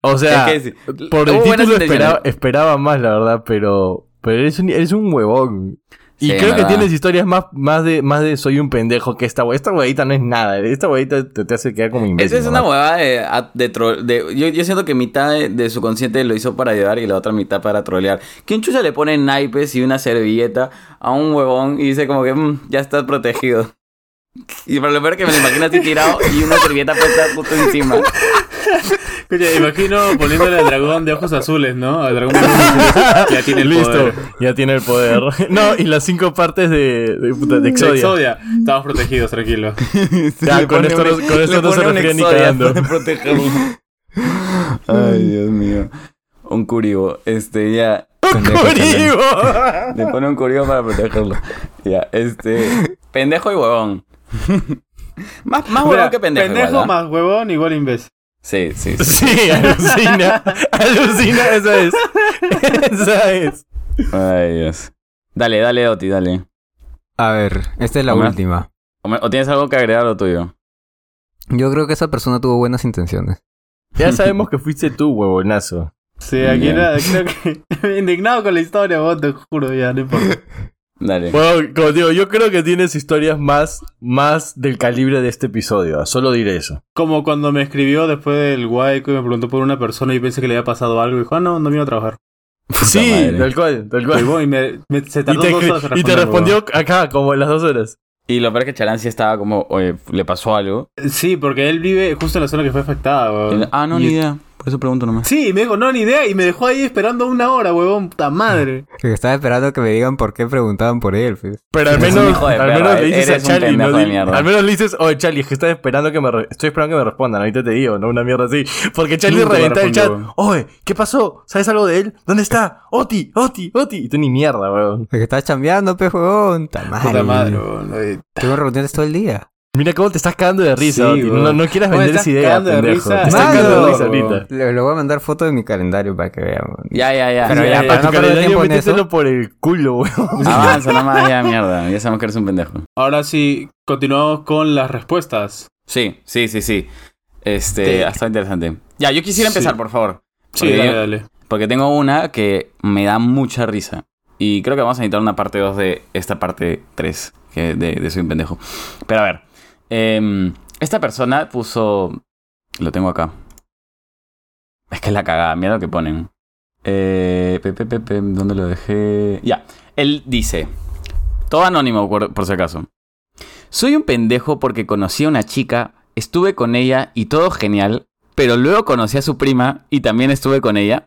O sea, Es que sí. por el título esperaba, esperaba más, la verdad, pero, pero eres, un, eres un huevón. Y Sí, creo que tienes historias más, más, de, más de soy un pendejo que esta hue- Esta huevita no es nada. Esta huevita te, te hace quedar como imbécil. Esa es una huevada de, de, de- yo, yo siento que mitad de, de su consciente lo hizo para ayudar y la otra mitad para trolear. ¿Quién chucha le pone naipes y una servilleta a un huevón y dice como que "Mm, ya estás protegido? Y para lo peor que me lo imagino así tirado y una servilleta puesta justo encima. Escucha, imagino poniéndole al dragón de ojos azules, ¿no? Al dragón de ojos azules, ya tiene el Listo, poder. ya tiene el poder. no, y las cinco partes de, de, puta, de De Exodia. Exodia. Estamos protegidos, tranquilo. Ya, con esto no- un- con esto no se un refiere ni cagando. Ay, Dios mío. Un curibo. Este, ya. Pendejo. ¡Curibo! Le pone un curibo para protegerlo. Ya, este. Pendejo y huevón. más más huevón Mira, que pendejo. Pendejo igual, más huevón igual imbécil. Sí, sí, sí. Sí, alucina. Alucina, esa es. Esa es. Ay, Dios. Dale, dale, Oti, dale. A ver, esta es la última. O, me- o tienes algo que agregar a lo tuyo. Yo creo que esa persona tuvo buenas intenciones. Ya sabemos que fuiste tú, huevonazo. Sí, aquí era, creo que indignado con la historia, vos te juro, ya, no importa. Dale. Bueno, como digo, yo creo que tienes historias más, más del calibre de este episodio. Solo diré eso. Como cuando me escribió después del guayco y me preguntó por una persona y pensé que le había pasado algo y dijo, ah, no, no vino a trabajar. Sí, madre. tal cual, tal Y, cual. bueno, y me, me- se Y tardó te, dos horas y te respondió acá, como en las dos horas. Y lo peor es que Chalán sí estaba como, oye, le pasó algo. Sí, porque él vive justo en la zona que fue afectada, weón. ah, no, Y- ni idea. Por eso pregunto nomás. Sí, me dijo, no, ni idea, y me dejó ahí esperando una hora, huevón, puta madre. Que estaba esperando que me digan por qué preguntaban por él. pues. Pero al menos, al perra, menos le dices a Charlie, no al menos le dices, oye Charlie, es que estoy esperando que me re- estoy esperando que me respondan, ahorita te digo, no una mierda así. Porque Charlie reventa el chat, oye, ¿qué pasó? ¿Sabes algo de él? ¿Dónde está? Oti, Oti, Oti. Y tú ni mierda, weón. Que estaba chambeando, pe, huevón. Puta madre. Puta madre, weón. Oye, Tengo reuniones todo el día. Mira cómo te estás cagando de risa, Sí. No, no quieras ¿Cómo vender esa idea, pendejo. Te estás cagando de risa ahorita. Le, le voy a mandar foto de mi calendario para que vean. Ya, ya, ya. Pero Ya, ya, ya. para tu no calendario métetelo por el culo, weón. Avanza nomás, ya, mierda. Ya sabemos que eres un pendejo. Ahora sí, continuamos con las respuestas. Sí, sí, sí, sí. Este, Te- ha estado interesante. Ya, yo quisiera empezar, Sí. por favor. Sí, dale, dale. Porque tengo una que me da mucha risa. Y creo que vamos a necesitar una parte 2 de esta parte 3 que de, de Soy un pendejo. Pero a ver. Em, esta persona puso. Lo tengo acá. Es que es la cagada, mira lo que ponen. Eh, pe, pe, pe, pe, ¿Dónde lo dejé? Ya. Él dice. Todo anónimo, por, por si acaso. Soy un pendejo porque conocí a una chica, estuve con ella y todo genial, pero luego conocí a su prima y también estuve con ella.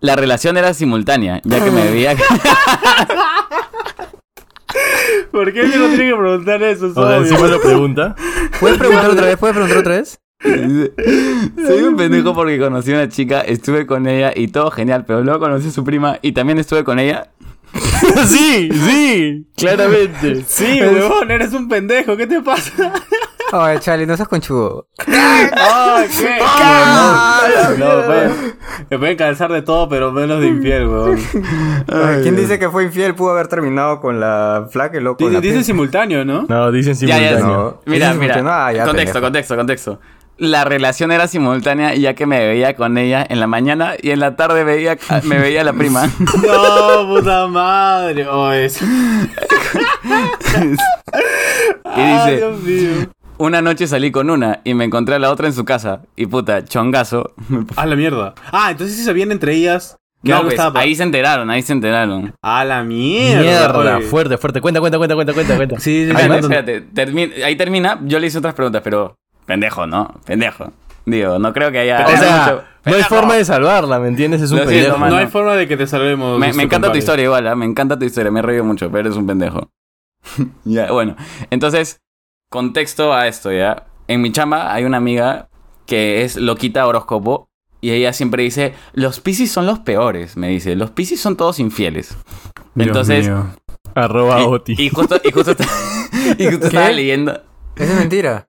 La relación era simultánea, ya que me veía... ¿Por qué yo no tiene que preguntar eso? Es O sea, encima lo pregunta. ¿Puedes preguntar otra vez? ¿Puedes preguntar otra vez? Soy un pendejo porque conocí a una chica, estuve con ella y todo genial, pero luego conocí a su prima y también estuve con ella. sí, sí, claramente. Sí, huevón, eres un pendejo, ¿qué te pasa? Oye, Charlie, no seas conchudo. Ay, ¿qué? No, no, pueden- me pueden cansar de todo, pero menos de infiel, weón. ¿Quién dice que fue infiel pudo haber terminado con la flaca loco? Dice, dice simultáneo, ¿no? No, dicen Ya, ya, simultáneo. No. Mira, mira. simultáneo. Ah, ya, contexto, contexto, contexto. La relación era simultánea ya que me veía con ella en la mañana y en la tarde veía, me veía la prima. No, puta madre. Oh, eso. Y dice, Dios mío. Una noche salí con una y me encontré a la otra en su casa. Y puta, chongazo. Ah, la mierda. Ah, entonces sí sabían entre ellas Que No, algo pues, estaba- ahí se enteraron, ahí se enteraron. A la mierda. Mierda, oye. fuerte, fuerte. Cuenta, cuenta, cuenta, cuenta, cuenta, cuenta. Sí, sí, sí. Espérate, no, no, espérate, termi- ahí termina, yo le hice otras preguntas, pero pendejo, ¿no? Pendejo. Digo, no creo que haya... O haya sea, mucho- no hay forma de salvarla, ¿me entiendes? Es un siento, pendejo. no hay forma de que te salvemos. Me, me encanta tu historia igual, ¿ah? me encanta tu historia, me he reído mucho, pero eres un pendejo. ya, bueno, entonces, contexto a esto, ¿ya? En mi chamba hay una amiga que es loquita horóscopo y ella siempre dice, los piscis son los peores, me dice, los piscis son todos infieles. Dios Entonces, mío. Arroba Oti. y, justo, y justo, y justo estaba leyendo, Eso es mentira.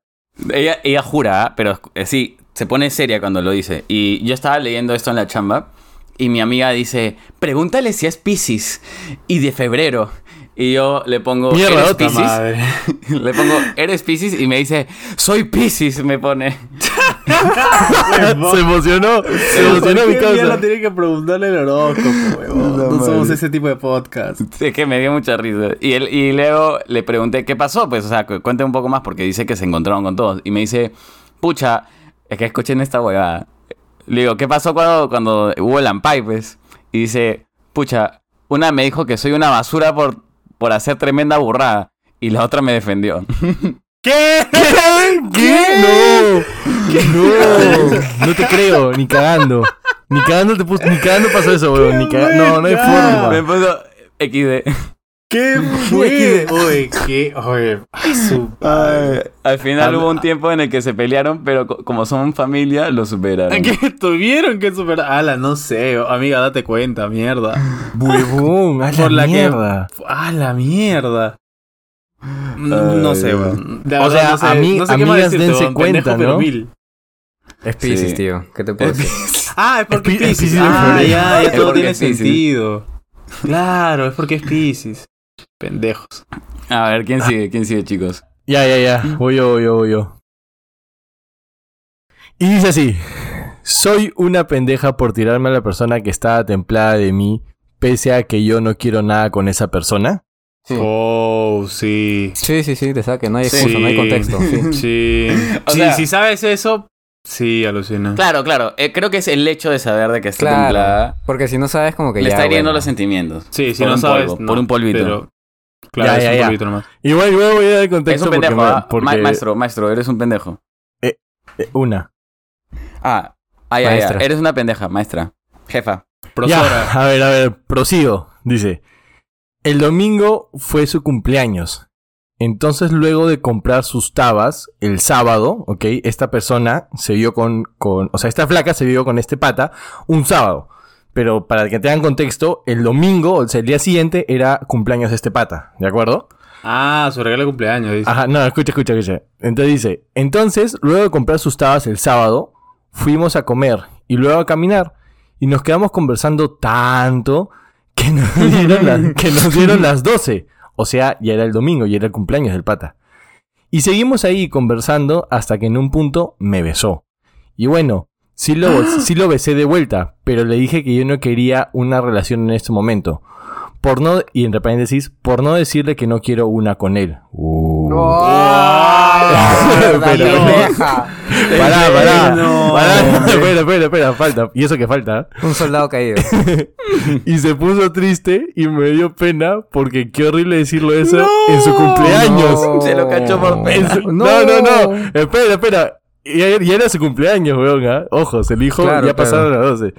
ella, ella jura, pero eh, sí, se pone seria cuando lo dice. Y yo estaba leyendo esto en la chamba y mi amiga dice, pregúntale si es Piscis y de febrero. Y yo le pongo, Mierda, ¿eres? Madre. Le pongo, ¿eres Piscis? Y me dice, soy Piscis, me pone. se emocionó. Se emocionó mi ¿Por qué mierda causa. tiene que preguntarle el horóscopo, huevón? No, No, somos ese tipo de podcast. Es que me dio mucha risa. Y, él, y luego le pregunté, ¿qué pasó? Pues, o sea, cu- cuente un poco más porque dice que se encontraron con todos. Y me dice, pucha, es que escuchen esta huevada. Le digo, ¿qué pasó cuando, cuando hubo el Ampay, pues? Y dice, pucha, una me dijo que soy una basura por, por hacer tremenda burrada. Y la otra me defendió. ¿Qué? ¿Qué? No. No. No te creo, ni cagando. Ni cagando te puso, ni cagando pasó eso, weón. Ni caga- No, no hay me forma. puso XD. ¿Qué fue? Oye, qué. Oye, su padre. Al final Habla- hubo un tiempo en el que se pelearon, pero co- como son familia, lo superaron. ¿Qué tuvieron que superar? Ala, no sé. Amiga, date cuenta, mierda. Huevón, a la Por la que- mierda. A la mierda. No, no sé, weón. O sea, no sé, ami- no sé qué más amigas, decirte, dense cuenta, ¿no? mil. Es Pisces, Sí. tío. ¿Qué te puedo decir? Ah, es porque Es es Pi- es Pisces. Ah, ya, ya todo tiene sentido. Claro, es porque es Pisces. Pendejos. A ver, ¿quién sigue? ¿Quién sigue, chicos? Ya, ya, ya. Voy yo, voy yo, voy yo. Y dice así. Soy una pendeja por tirarme a la persona que estaba templada de mí, pese a que yo no quiero nada con esa persona. Sí. Oh, sí. Sí, sí, sí, te saque. No hay Sí. excusa, no hay contexto. Sí. Sí. O Sí, sea- si sabes eso, sí, alucina. Claro, claro. eh, creo que es el hecho de saber de que está Claro. templada. Porque si no sabes, como que Le ya. está hiriendo bueno. los sentimientos. Sí, si Por no un sabes. polvo, no, por un polvito. Pero, claro, Ya, es ya, un ya. nomás. Igual, igual voy a dar el Es contexto un porque, pendejo, ¿ah? porque- Ma- maestro, maestro, eres un pendejo. eh, una. Ah, ah, ya. Eres una pendeja, maestra. Jefa. Profesora. Ya, a ver, a ver, prosigo. Dice, el domingo fue su cumpleaños. Entonces, luego de comprar sus tabas, el sábado, ¿ok? Esta persona se vio con, con, o sea, esta flaca se vio con este pata un sábado. Pero para que tengan contexto, el domingo, o sea, el día siguiente, era cumpleaños de este pata, ¿de acuerdo? Ah, su regalo de cumpleaños. Dice. Ajá, no, escucha, escucha, escucha. Entonces dice, entonces, luego de comprar sus tabas el sábado, fuimos a comer y luego a caminar y nos quedamos conversando tanto que nos dieron, la- que nos dieron las 12. O sea, ya era el domingo, ya era el cumpleaños del pata. Y seguimos ahí conversando hasta que en un punto me besó. Y bueno, sí lo, sí lo besé de vuelta, pero le dije que yo no quería una relación en este momento. Por no, y entre paréntesis, por no decirle que no quiero una con él. Uh. ¡Oh! Pero- pendeja! Pará, pará. No. Pará. espera, espera, espera, falta. Y eso que falta. Un soldado caído. Y se puso triste y me dio pena porque qué horrible decirlo eso en su cumpleaños. No. Se lo cachó por En pena. su- no. no, no, Espera, espera. Y y era su cumpleaños, weón. ¿ah? Ojo, se dijo, Claro, ya claro. pasaron las 12.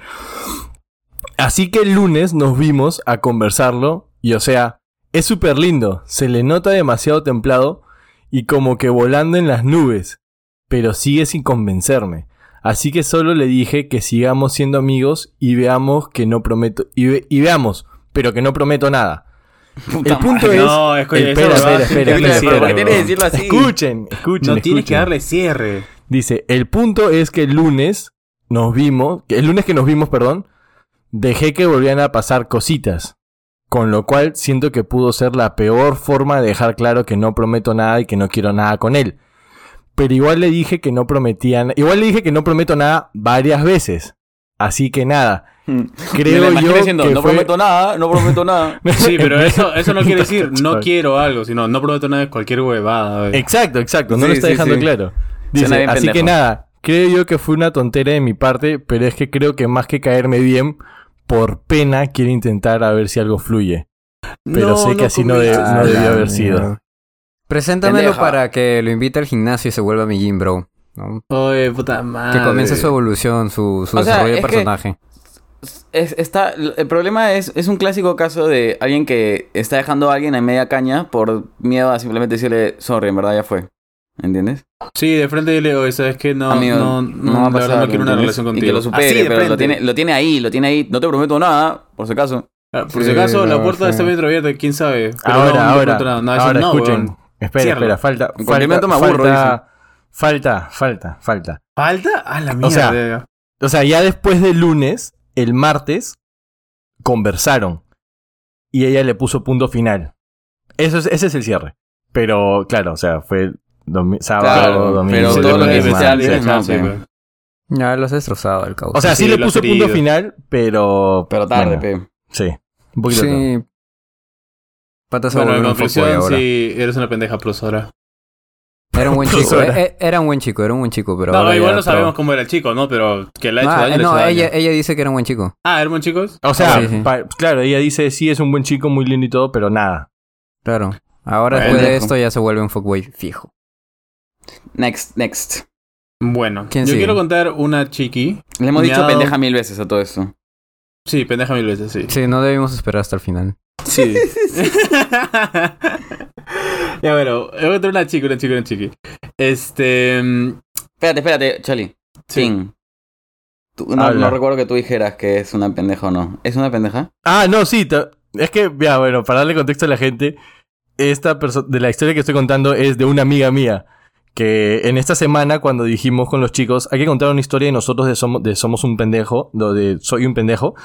Así que el lunes nos vimos a conversarlo. Y o sea, es súper lindo. Se le nota demasiado templado y como que volando en las nubes. Pero sigue sin convencerme. Así que solo le dije que sigamos siendo amigos y veamos que no prometo. Y, ve- y veamos, pero que no prometo nada. Puta El punto madre. es. No, es que espera, espera, va- espera, tiene espera, que espera, ¿Por qué Dice, el punto es que el lunes nos vimos, que el lunes que nos vimos, perdón, dejé que volvían a pasar cositas. Con lo cual siento que pudo ser la peor forma de dejar claro que no prometo nada y que no quiero nada con él. Pero igual le dije que no prometía, na- igual le dije que no prometo nada varias veces. Así que nada, Me creo yo diciendo, que no fue- prometo nada, no prometo nada. Sí, pero eso, eso no quiere decir no quiero algo, sino no prometo nada de cualquier huevada. Exacto, exacto, no Sí, lo está sí, dejando sí. claro. Suena Dice, bien así pendejo. que nada, creo yo que fue una tontera de mi parte, pero es que creo que más que caerme bien, por pena quiero intentar a ver si algo fluye. Pero No, sé que no así no, de- no debió haber sido. Preséntamelo Pendeja. para que lo invite al gimnasio y se vuelva mi gym bro. ¿no? Oye, puta madre. Que comience su evolución, su, su O sea, desarrollo de personaje. Es, está, el problema es, es un clásico caso de alguien que está dejando a alguien en media caña por miedo a simplemente decirle, sorry, en verdad ya fue. ¿Entiendes? Sí, de frente dile, oye, ¿sabes qué? No, Amigo, no, no, va a verdad pasar, no quiero una relación Y contigo. que lo supere, Así de pero lo tiene, lo tiene ahí, lo tiene ahí. No te prometo nada, por si acaso. Ah, Por Sí, si acaso, la no, puerta sí. está bien abierta, quién sabe. Pero Ahora, no, no ahora, nada. No, ahora no, escuchen. weón. Espera, espera, falta, En falta, momento me aburro, falta, falta, falta, falta. ¿Falta? A la mierda. O sea, O sea, ya después del lunes, el martes, conversaron. Y ella le puso punto final. Eso es, ese es el cierre. Pero, claro, o sea, fue domi- sábado, Claro, domingo. pero todo lo que pe. weón. Ya lo has destrozado el caos. O sea, sí, Sí, le puso punto final, pero... Pero tarde, bueno, pe. Sí, un poquito tarde. sí. Patas a Bueno, en un conclusión, ahora. sí, eres una pendeja profesora. Era un buen chico. Eh, eh, era un buen chico, era un buen chico, pero No, ahora igual ya no sabemos cómo era el chico, ¿no? Pero que le ha hecho Ah, daño, le ha no, hecho ella, daño. ella dice que era un buen chico. Ah, ¿eran chicos? O sea, Sí, sí. pa- claro, ella dice, sí, es un buen chico, muy lindo y todo, pero nada. Claro. Ahora Bueno, después de esto ya se vuelve un fuckboy fijo. Next, next. Bueno, ¿Quién yo sigue? quiero contar una chiqui. Le hemos Me dicho dado- pendeja mil veces a todo esto. Sí, pendeja mil veces, sí. Sí, no debimos esperar hasta el final. Sí. ya, bueno, voy a contar una chica, una chica, una chiqui. Este. mm, Espérate, espérate, Charlie. Sí. Tú- no, no recuerdo que tú dijeras que es una pendeja o no. ¿Es una pendeja? Ah, no, sí. te- Es que, ya, bueno, para darle contexto a la gente, esta persona, de la historia que estoy contando es de una amiga mía. Que en esta semana, cuando dijimos con los chicos, hay que contar una historia de nosotros de Somos, de somos un pendejo, de Soy un pendejo.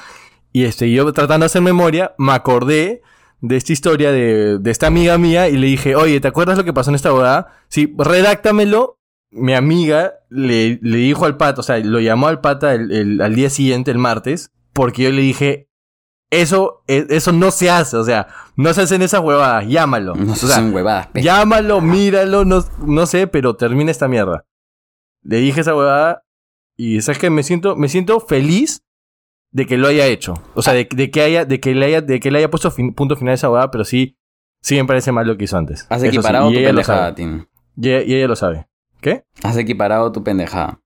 Y este, yo tratando de hacer memoria, me acordé de esta historia de, de esta amiga mía y le dije, oye, ¿te acuerdas lo que pasó en esta boda? Sí, redáctamelo. Mi amiga le, le dijo al pata, o sea, lo llamó al pata el- el- al día siguiente, el martes, porque yo le dije, eso, e- eso no se hace, o sea, no se hacen esas huevadas, llámalo. No o sea, son huevadas, pe. llámalo, míralo, no, no sé, pero termina esta mierda. Le dije esa huevada y sabes que me siento, me siento feliz de que lo haya hecho. O sea, de, de que haya, de que le haya, de que le haya puesto fin- punto final a esa huevada, pero sí, sí me parece mal lo que hizo antes. Has Eso equiparado tu pendejada. Tim. Y ella, y ella lo sabe. ¿Qué? Has equiparado tu pendejada.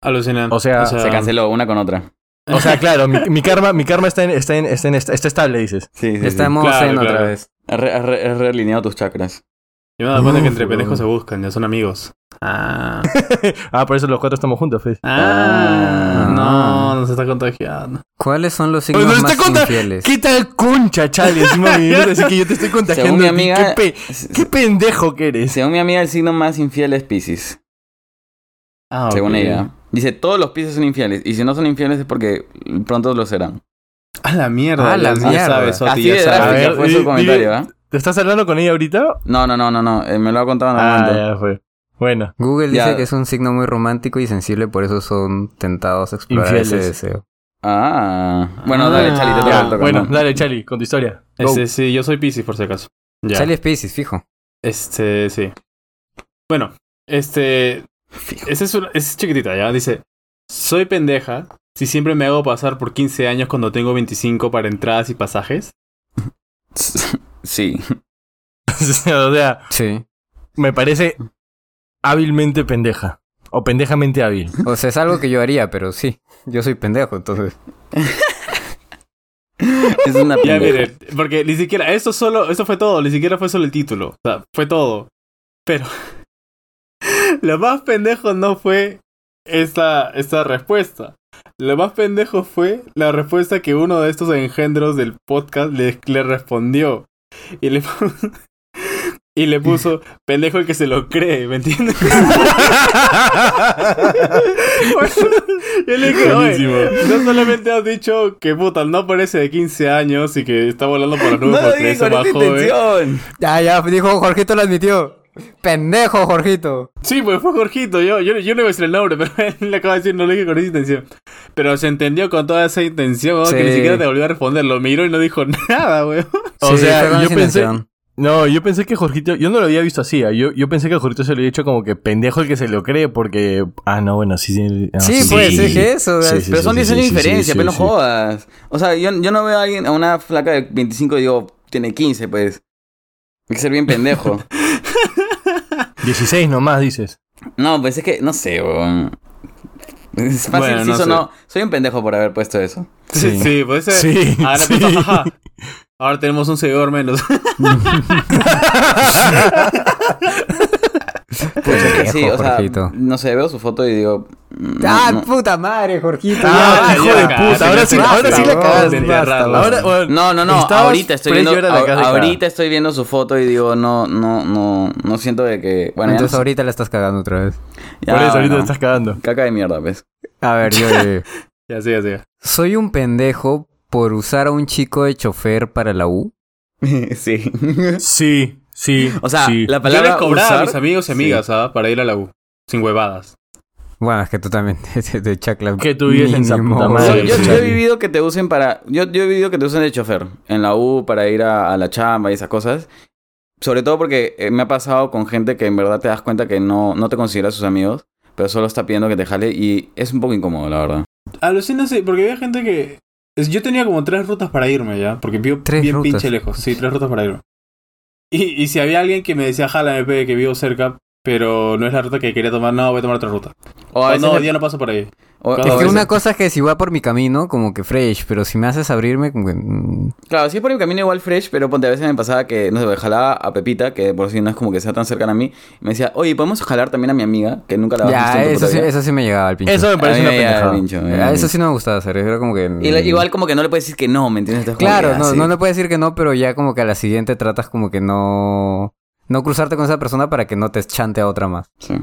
Alucinante. O sea, Se canceló una con otra. O sea, claro, mi, mi karma, mi karma está en, está en, está en, está estable, dices. Sí, sí, Estamos Claro, en otra claro. vez. Has, re- has re- has realineado tus chakras. Yo me he dado cuenta que entre Uf, pendejos se buscan, ya son amigos. Ah. Ah, por eso los cuatro estamos juntos, pues. Ah. Ah. No, nos está contagiando. ¿Cuáles son los signos más infieles? ¿Qué tal concha, Charlie? Encima a decir que yo te estoy contagiando. Según mi amiga, ¿Qué, pe- qué pendejo que eres. según mi amiga, el signo más infiel es Pisces. Ah, Según ella. Dice, todos los Pisces son infieles. Y si no son infieles es porque pronto lo serán. A la mierda. A la ya mierda. sabes, Oti, Así ya de sabes. A drástica ver, fue su comentario, ¿ah? ¿Te estás hablando con ella ahorita? No, no, no, no, no. eh, me lo ha contado en el Ah, momento. ya fue. Bueno. Google Ya. dice que es un signo muy romántico y sensible, por eso son tentados a explorar Infieles. ese deseo. Ah. Bueno, dale, Ah. Chali, te toca, toca, bueno, ¿no? dale, Charlie, con tu historia. Este, sí, yo soy Pisces por si acaso. Ya. Charlie es Pisces, fijo. Este, sí. Bueno, este. Esa es, una- es chiquitita, ¿ya? Dice: Soy pendeja si siempre me hago pasar por 15 años cuando tengo 25 para entradas y pasajes. Sí. o sea, Sí. me parece hábilmente pendeja. O pendejamente hábil. O sea, es algo que yo haría, pero sí. Yo soy pendejo, entonces. Es una Ya, pendeja. miren, porque ni siquiera. Esto solo. Esto fue todo, ni siquiera fue solo el título. O sea, fue todo. Pero. Lo más pendejo no fue esta, esta respuesta. Lo más pendejo fue la respuesta que uno de estos engendros del podcast le, le respondió. Y le, y le puso, pendejo el que se lo cree, ¿me entiendes? Yo le dije, Buenísimo. "Oye, no solamente has dicho que puta, no parece de 15 años y que está volando por la nube No porque es más esa joven. Ya, ya, dijo Jorgito lo admitió. Pendejo, Jorgito. Sí, pues fue Jorgito. Yo, yo, yo no iba a decir el nombre, pero él le acaba de decir, no lo dije con esa intención. Pero se entendió con toda esa intención, weón, que Sí. ni siquiera te volvió a responder. Lo miró y no dijo nada, weón. O Sí, sea, yo pensé, intención. No, yo pensé que Jorgito, yo no lo había visto así, ah, yo, yo pensé que a Jorgito se lo había hecho como que pendejo el que se lo cree porque... Ah, no, bueno, sí, sí. ah, Sí, pues, es que eso, Sí, sí, Pero sí, son sí, 10 años sí, de sí, diferencia, sí, pero no sí. jodas. O sea, yo, yo no veo a alguien, a una flaca de 25 y digo, tiene 15, pues. Hay que ser bien pendejo. 16 nomás, dices. no, pues es que, no sé, weón. Es fácil, Bueno, sí no o sé. no. Soy un pendejo por haber puesto eso. Sí, sí, puede ser. Sí, Ahora sí. jaja. Ahora tenemos un seguidor menos. Pues Pendejo, sí, o sea, Jorgito. no sé, veo su foto y digo... mm, no- ¡Ah, no- puta madre, Jorgito! Ah, Ya, hijo ya de la puta, ahora sí, ahora sí la cagaste. Ahora, No, no, no, ahorita estoy viendo, la ahorita estoy viendo su foto y digo, no, no, no, no siento de que, bueno, ya Entonces no ahorita la estás cagando otra vez. Ya, Por eso ahorita te estás cagando. Caca de mierda, pues. A ver, yo... yo- Ya, siga, siga. Soy un pendejo por usar a un chico de chofer para la U. sí. Sí, sí. O sea, sí. la Yo palabra les cobraba usar- a mis amigos y amigas, ¿ah? Para ir a la U. Sin huevadas. Bueno, es que tú también te, te chacla. Que tú vives en esa puta Yo, madre. yo- yo he vivido que te usen para. Yo, yo he vivido que te usen de chofer en la U para ir a, a la chamba y esas cosas. Sobre todo porque eh, me ha pasado con gente que en verdad te das cuenta que no, no te considera sus amigos, pero solo está pidiendo que te jale y es un poco incómodo, la verdad. Alucina, sí, porque había gente que. Yo tenía como tres rutas para irme ya, porque vivo bien rutas. pinche lejos. Sí, tres rutas para irme. Y, y si había alguien que me decía, jala, MP, que vivo cerca, pero no es la ruta que quería tomar, no, voy a tomar otra ruta. O a O veces no, ya no paso por ahí. o- Es que veces- una cosa es que si va por mi camino, como que fresh, pero si me haces abrirme, como que... mm, Claro, sí por el camino igual fresh, pero ponte, a veces me pasaba que, no sé, jalaba a Pepita, que por si no es como que sea tan cercana a mí, y me decía, oye, ¿podemos jalar también a mi amiga? Que nunca la habías visto Ya, en tu eso sí, vida?" eso sí me llegaba al pinche. Eso me parece mí una pendejada. pincho, el eso pincho. sí no me gustaba hacer, era como que... Y la- igual como que no le puedes decir que no, ¿me entiendes? Entonces, Claro, no, sí. no le puedes decir que no, pero ya como que a la siguiente tratas como que no... No cruzarte con esa persona para que no te chante a otra más. Sí.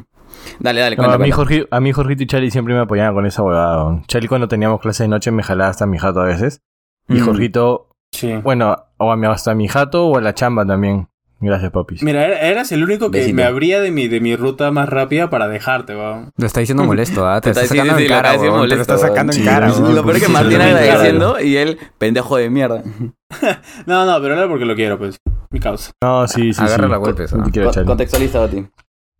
Dale, dale, No, a, mí cuenta. Jorge, a mí Jorgito y Charlie siempre me apoyaban con esa huevada. Charlie cuando teníamos clases de noche me jalaba hasta mi jato a veces. Y Mm. Jorgito, Sí. bueno, o a mi- hasta mi jato o a la chamba también. Gracias, papis. Mira, era- eras el único que Besito. me abría de mi, de mi ruta más rápida para dejarte, weón. Lo está diciendo molesto, ¿ah? Te, Te está está- sí, sacando sí, en lo cara, está Te lo está sacando en sí, cara, sí. Lo peor es que Sí, Martín sí, sí, agradeciendo y él, pendejo de mierda. No, no, pero era porque lo quiero, pues. Mi causa. No, sí, sí, Agarra sí. la No ¿ah? quiero, Con- Charlie. Contextualista, Bati.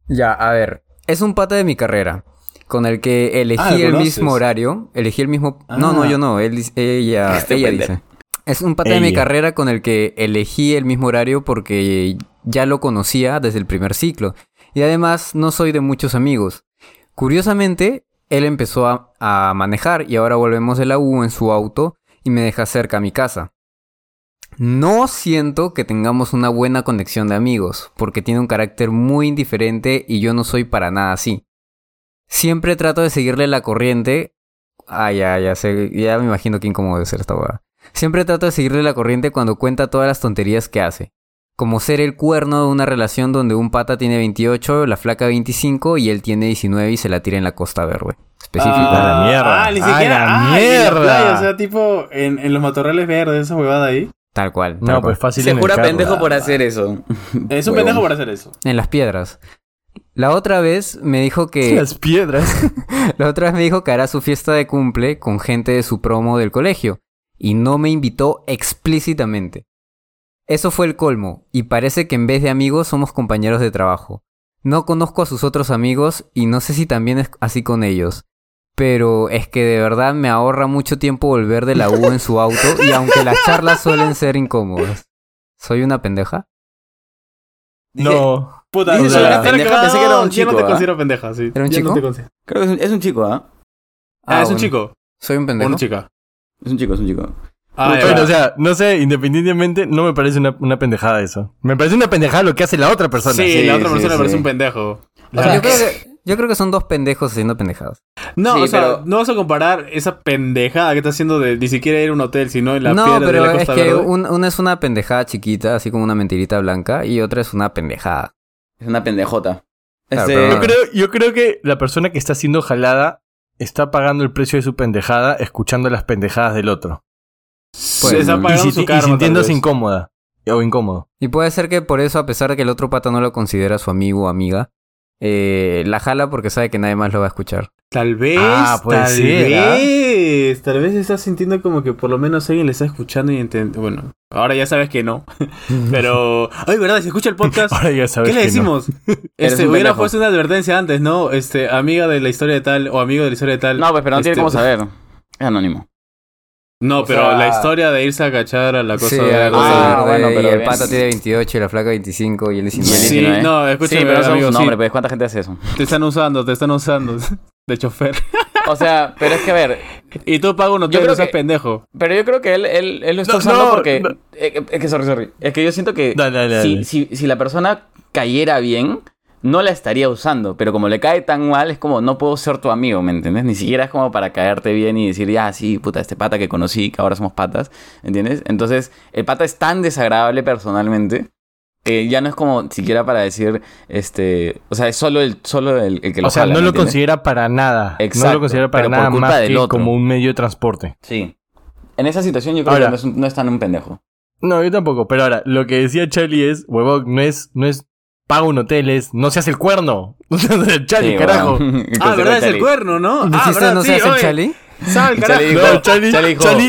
Ya, a ver. Es un pata de mi carrera. Con el que elegí Ah, ¿lo el mismo horario. Elegí el mismo. Ah. No, no, yo no. Él, dice- ella, Este ella dice. Es un pata de mi carrera con el que elegí el mismo horario porque ya lo conocía desde el primer ciclo. Y además no soy de muchos amigos. Curiosamente, él empezó a, a manejar y ahora volvemos de la U en su auto y me deja cerca a mi casa. No siento que tengamos una buena conexión de amigos, porque tiene un carácter muy indiferente y yo no soy para nada así. Siempre trato de seguirle la corriente. Ah, ya, ya sé, ya me imagino qué incómodo debe ser esta hueá. Siempre trato de seguirle la corriente cuando cuenta todas las tonterías que hace. Como ser el cuerno de una relación donde un pata tiene 28, la flaca 25 y él tiene 19 y se la tira en la Costa Verde. Específico. Ah, la mierda. Ah, ni Ah, siquiera. la ah, en mierda. playa, o sea, tipo en, en los matorrales verdes, esa huevada ahí. Tal cual. tal No, cual. pues fácil Se en el jura carro. pendejo por hacer eso. Es un pendejo por hacer eso. En las piedras. La otra vez me dijo que... Las piedras. La otra vez me dijo que hará su fiesta de cumple con gente de su promo del colegio y no me invitó explícitamente. Eso fue el colmo y parece que en vez de amigos somos compañeros de trabajo. No conozco a sus otros amigos y no sé si también es así con ellos. Pero es que de verdad me ahorra mucho tiempo volver de la U en su auto y aunque las charlas suelen ser incómodas. ¿Soy una pendeja? no. Puta, Dice o sea, soy una espera pendeja, pensé que era un Yo no te ¿ah? considero pendeja, sí. ¿Era un chico? No te considero- Creo que es un, es un chico, ¿ah? Ah, es un chico. ¿Soy un pendejo? una chica. Es un chico, es un chico. Ah, o sea, no sé, independientemente, no me parece una, una pendejada eso. Me parece una pendejada lo que hace la otra persona. Sí, Sí, la otra sí, persona sí. parece un pendejo. Yo, creo que, yo creo que son dos pendejos haciendo pendejadas. No, Sí, o sea, pero- no vas a comparar esa pendejada que está haciendo de ni siquiera ir a un hotel, sino en la no, piedra de pero la es Costa que Verde. un- una es una pendejada chiquita, así como una mentirita blanca, y otra es una pendejada. Es una pendejota. Claro, Este, Yo creo, yo creo que la persona que está siendo jalada está pagando el precio de su pendejada escuchando las pendejadas del otro. Se está Y, pagando si- su y karma, tal sintiéndose incómoda. O incómodo. Y puede ser que por eso, a pesar de que el otro pata no lo considera su amigo o amiga, eh, la jala porque sabe que nadie más lo va a escuchar. Tal vez, Ah, puede tal ¿ah? vez, tal vez estás sintiendo como que por lo menos alguien le está escuchando y entiende. Bueno, ahora ya sabes que no, pero, ay, verdad, si escucha el podcast, Ahora ya sabes ¿qué le que no. decimos? Este, hubiera puesto una advertencia antes, ¿no? Este, amiga de la historia de tal o amigo de la historia de tal. No, pues pero no tiene Este, cómo saber. Es anónimo. No, O pero sea- la historia de irse a cachar a la cosa Sí, cosa Ah, verde, bueno, pero y el pata tiene 28 y la flaca 25 y él 19. Sí, 19. no, escúchame, sí, pero eso es amigo, un sí. nombre, pues ¿cuánta gente hace eso? Te están usando, te están usando de chofer. O sea, pero es que a ver, Y tú pagas un Yo hotel, creo no seas pendejo. pero yo creo que él, él, él lo está No, usando no, porque... no. eh, Es que, sorry, sorry. Es que yo siento que Dale, dale, si, dale. si, si la persona cayera bien, no la estaría usando. Pero como le cae tan mal, es como, no puedo ser tu amigo, ¿me entiendes? Ni siquiera es como para caerte bien y decir, ya, sí, puta, este pata que conocí, que ahora somos patas, ¿entiendes? Entonces, el pata es tan desagradable personalmente que ya no es como siquiera para decir, este... O sea, es solo el, solo el, el que lo O sea, jala, no ¿me lo entiendes? considera para nada. no Exacto, lo considera para nada más que otro. como un medio de transporte. Sí. En esa situación yo creo Ahora- que no es, no es tan un pendejo. No, yo tampoco. Pero ahora, lo que decía Charlie es, huevón, no es, no es paga un hotel, es no se hace el cuerno. Charlie, Sí, carajo. bueno. El Ah, ¿verdad? Es el cuerno, ¿no? Ah, ¿Dijiste ¿verdad? no Sí, se hace el chali? Sal, dijo- No, Charlie,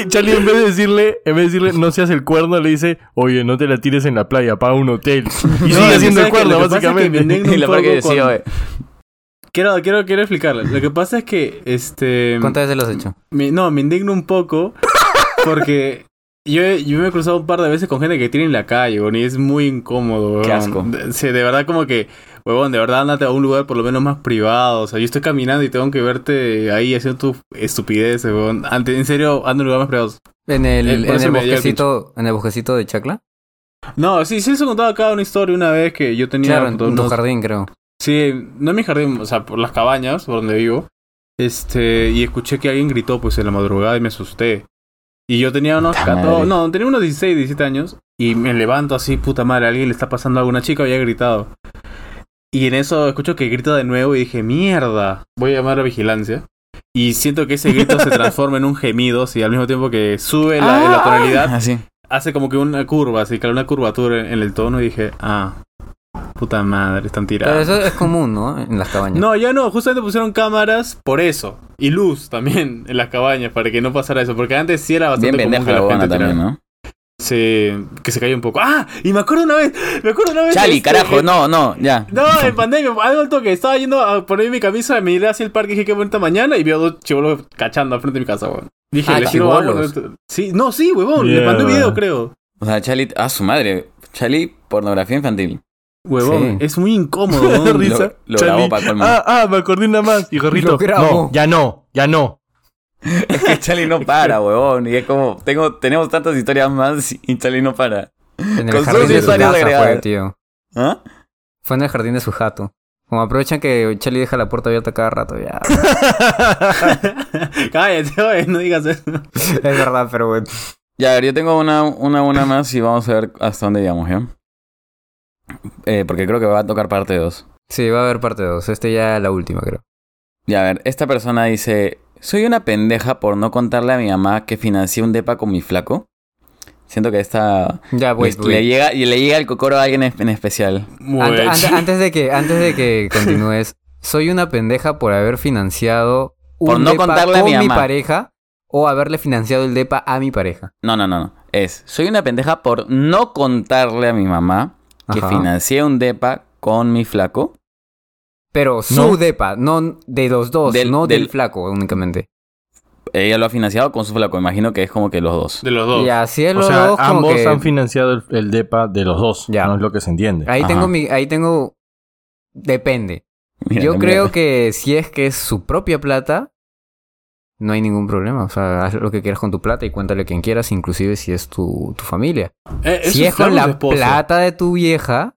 Charlie, en vez de decirle, en vez de decirle no seas el cuerno, le dice, oye, no te la tires en la playa, paga un hotel. Y No, sigue haciendo el cuerno, es que básicamente. Y la que decía, oye, Quiero, quiero, quiero explicarle. Lo que pasa es que, este... ¿Cuántas veces lo has hecho? me- no, me indigno un poco porque yo, yo me he cruzado un par de veces con gente que tiene en la calle, weón, y es muy incómodo, Qué weón. asco. De- Sí, de verdad como que, huevón, de verdad andate a un lugar por lo menos más privado. O sea, yo estoy caminando y tengo que verte ahí haciendo tu estupidez, weón. Ante- en serio, ando en lugares más privados. ¿En el, Eh, en el bosquecito, en el bosquecito de Chacla? No, sí, sí les he contado acá una historia una vez que yo tenía... Claro, en puta, tu unos- jardín, creo. Sí, no en mi jardín, o sea, por las cabañas, por donde vivo. Este, y escuché que alguien gritó pues en la madrugada y me asusté. Y yo tenía unos Puta 14, madre. no, tenía unos 16, 17 años y me levanto así, puta madre, a alguien le está pasando algo, una chica había gritado. Y en eso escucho que grita de nuevo y dije, "Mierda, voy a llamar a vigilancia." Y siento que ese grito se transforma en un gemido, y al mismo tiempo que sube la, la tonalidad, Así. hace como que una curva, así que una curvatura en, en el tono y dije, "Ah, puta madre, están Pero tirados." eso es común, ¿no? En las cabañas. No, ya no, justamente pusieron cámaras por eso. Y luz también en las cabañas para que no pasara eso. Porque antes sí era bastante Bien común que la gente también, tirara. ¿no? Sí, que se cayó un poco. ¡Ah! Y me acuerdo una vez, me acuerdo una vez. Chali, este, carajo, eh, no, no, ya. No, en pandemia, algo al toque. Estaba yendo a poner mi camisa, me iré hacia el parque y dije qué bonita mañana y veo dos chivolos cachando al frente de mi casa, weón. Dije, Ah, le tiro. Sí, no, sí, huevón, le mandé un video, creo. O sea, Chali, a su madre. Chali, pornografía infantil. Huevón, Sí. es muy incómodo. Risa. lo Charlie, grabó pa' colmo. Ah, ah, me acordé una más. Y Jorrito, Lo no, ya no, ya no. Es que Chali no para, huevón. Y es como, tengo, tenemos tantas historias más y Chali no para. En el con jardín de su historias casa fue, agregadas. tío. ¿Ah? Fue en el jardín de su jato. Como aprovechan que Charlie deja la puerta abierta cada rato, ya. Cállate, oye, no digas eso. es verdad, pero bueno. Ya, a ver, yo tengo una, una buena más y vamos a ver hasta dónde llegamos, ¿ya? Eh, porque creo que va a tocar parte 2. Sí, va a haber parte 2. Este ya la última, creo. Ya, a ver, esta persona dice: Soy una pendeja por no contarle a mi mamá que financié un depa con mi flaco. Siento que esta. Ya, le, wait, le wait. llega, y le llega el cocoro a alguien en, especial. Ante- ante- antes de que, antes de que continúes, soy una pendeja por haber financiado un Por no depa contarle a con mi mi mamá. pareja o haberle financiado el depa a mi pareja. No, no, no, no. Es: Soy una pendeja por no contarle a mi mamá que Ajá. financié un depa con mi flaco. Pero su No. depa, no de los dos, Del- no del, del- flaco únicamente. Ella lo ha financiado con su flaco. Imagino que es como que los dos. De los dos. Y así es O los sea, dos como ambos que... han financiado el, el DEPA de los dos. Ya. No es lo que se entiende. Ahí Ajá. tengo mi, ahí tengo... Depende. Mira, Yo mira. creo que si es que es su propia plata, no hay ningún problema. O sea, haz lo que quieras con tu plata y cuéntale a quien quieras, inclusive si es tu, tu familia. Eh, si es con la plata de tu vieja,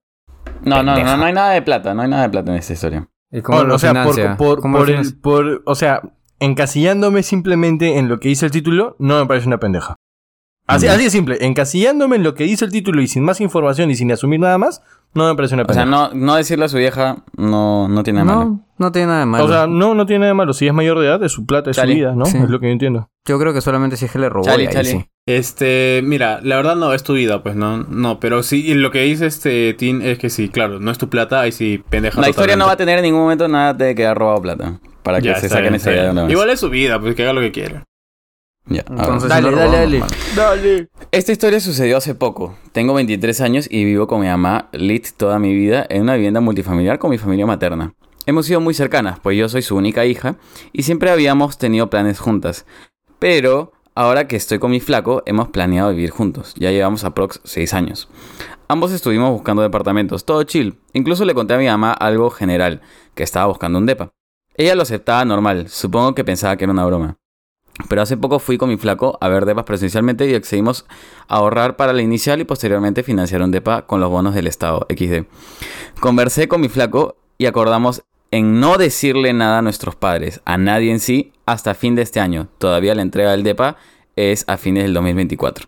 No, no, no, no hay nada de plata. No hay nada de plata en esta historia. ¿y ¿cómo Oh, lo o sea, por, por, ¿Cómo por lo el, por- o sea, encasillándome simplemente en lo que dice el título, no me parece una pendeja. Así, Ujú. así de simple, encasillándome en lo que dice el título y sin más información y sin asumir nada más, no me parece una O sea, no, no decirle a su vieja no, no tiene nada malo. No, no tiene nada de malo. O sea, no, no tiene nada de malo. Si es mayor de edad, es su plata, es Chale. su vida, ¿no? Sí. Es lo que yo entiendo. Yo creo que solamente si es que le robó. Chale, chale. sí. Este, mira, la verdad no es tu vida, pues no, no, pero sí, y lo que dice este Tin es que sí, claro, no es tu plata, ahí sí, pendeja. La historia no va a tener en ningún momento nada de que ha robado plata. para que Ya, se saquen bien, esa idea de bien. una vez. Igual es su vida, pues que haga lo que quiera. Ya. Entonces, Dale, no dale. Dale. Esta historia sucedió hace poco. Tengo 23 años y vivo con mi mamá Lit toda mi vida en una vivienda multifamiliar con mi familia materna. Hemos sido muy cercanas, pues yo soy su única hija y siempre habíamos tenido planes juntas. Pero ahora que estoy con mi flaco, hemos planeado vivir juntos. Ya llevamos aprox 6 años. Ambos estuvimos buscando departamentos, todo chill. Incluso le conté a mi mamá algo general, que estaba buscando un depa. Ella lo aceptaba normal, supongo que pensaba que era una broma. Pero hace poco fui con mi flaco a ver depas presencialmente y accedimos a ahorrar para la inicial y posteriormente financiar un depa con los bonos del Estado, XD. Conversé con mi flaco y acordamos en no decirle nada a nuestros padres, a nadie en sí, hasta fin de este año. Todavía la entrega del depa es a fines del 2024.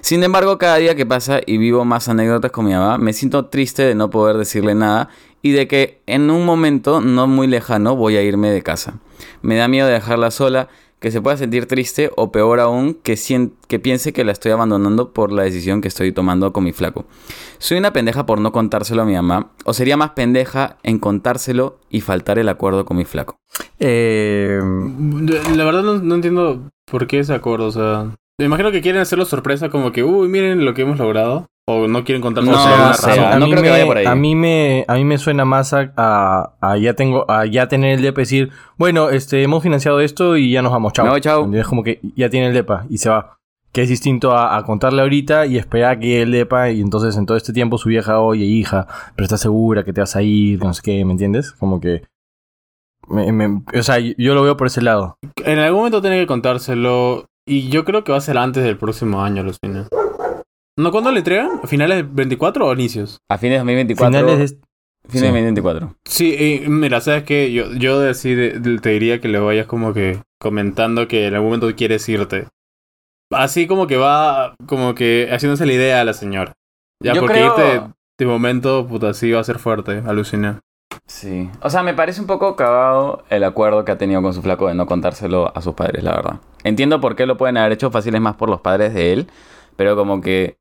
Sin embargo, cada día que pasa y vivo más anécdotas con mi mamá, me siento triste de no poder decirle nada y de que en un momento no muy lejano voy a irme de casa. Me da miedo dejarla sola, que se pueda sentir triste o peor aún, que, sien- que piense que la estoy abandonando por la decisión que estoy tomando con mi flaco. ¿Soy una pendeja por no contárselo a mi mamá? ¿O sería más pendeja en contárselo y faltar el acuerdo con mi flaco? Eh, La verdad no, no entiendo por qué ese acuerdo, o sea... Me imagino que quieren hacerlo sorpresa como que, uy, miren lo que hemos logrado. O no quieren contar No, por o alguna sea, razón. no mí creo que vaya por ahí. A mí me, a mí me suena más a, a- a ya tengo, a ya tener el depa y decir, bueno, este, hemos financiado esto y ya nos vamos, chao. Voy, chao. Es como que ya tiene el depa y se va. Que es distinto a, a contarle ahorita y esperar a que el depa y entonces en todo este tiempo su vieja, oye, hija, pero estás segura que te vas a ir, no sé qué, ¿me entiendes? Como que... me- me- o sea, yo lo veo por ese lado. En algún momento tiene que contárselo. Y yo creo que va a ser antes del próximo año, Lucina. ¿No cuándo le entregan? ¿Finales del 24 o inicios? A fines de 2024. Finales de... Fines de sí. 2024. Sí, y mira, ¿sabes qué? Yo, yo decide- te diría que le vayas como que comentando que en algún momento quieres irte. Así como que va, como que haciéndose la idea a la señora. Ya, Yo porque creo- irte de momento, puta, sí va a ser fuerte, alucina. Sí. O sea, me parece un poco cagado el acuerdo que ha tenido con su flaco de no contárselo a sus padres, la verdad. Entiendo por qué lo pueden haber hecho fáciles más por los padres de él, pero como que...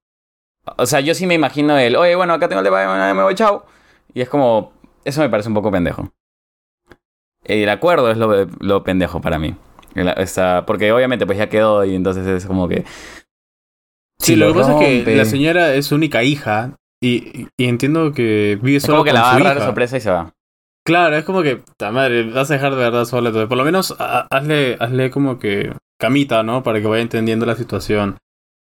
O sea, yo sí me imagino él, oye, bueno, acá tengo el de me voy, chao. Y es como... Eso me parece un poco pendejo. El acuerdo es lo, lo pendejo para mí. Porque obviamente pues ya quedó y entonces es como que... Sí, lo, que pasa es que la señora es su única hija y, y entiendo que vive Es sola como que con la va a agarrar sorpresa y se va. Claro, es como que, ta madre, vas a dejar de verdad sola. Entonces, por lo menos ha- hazle, hazle como que camita, ¿no? Para que vaya entendiendo la situación.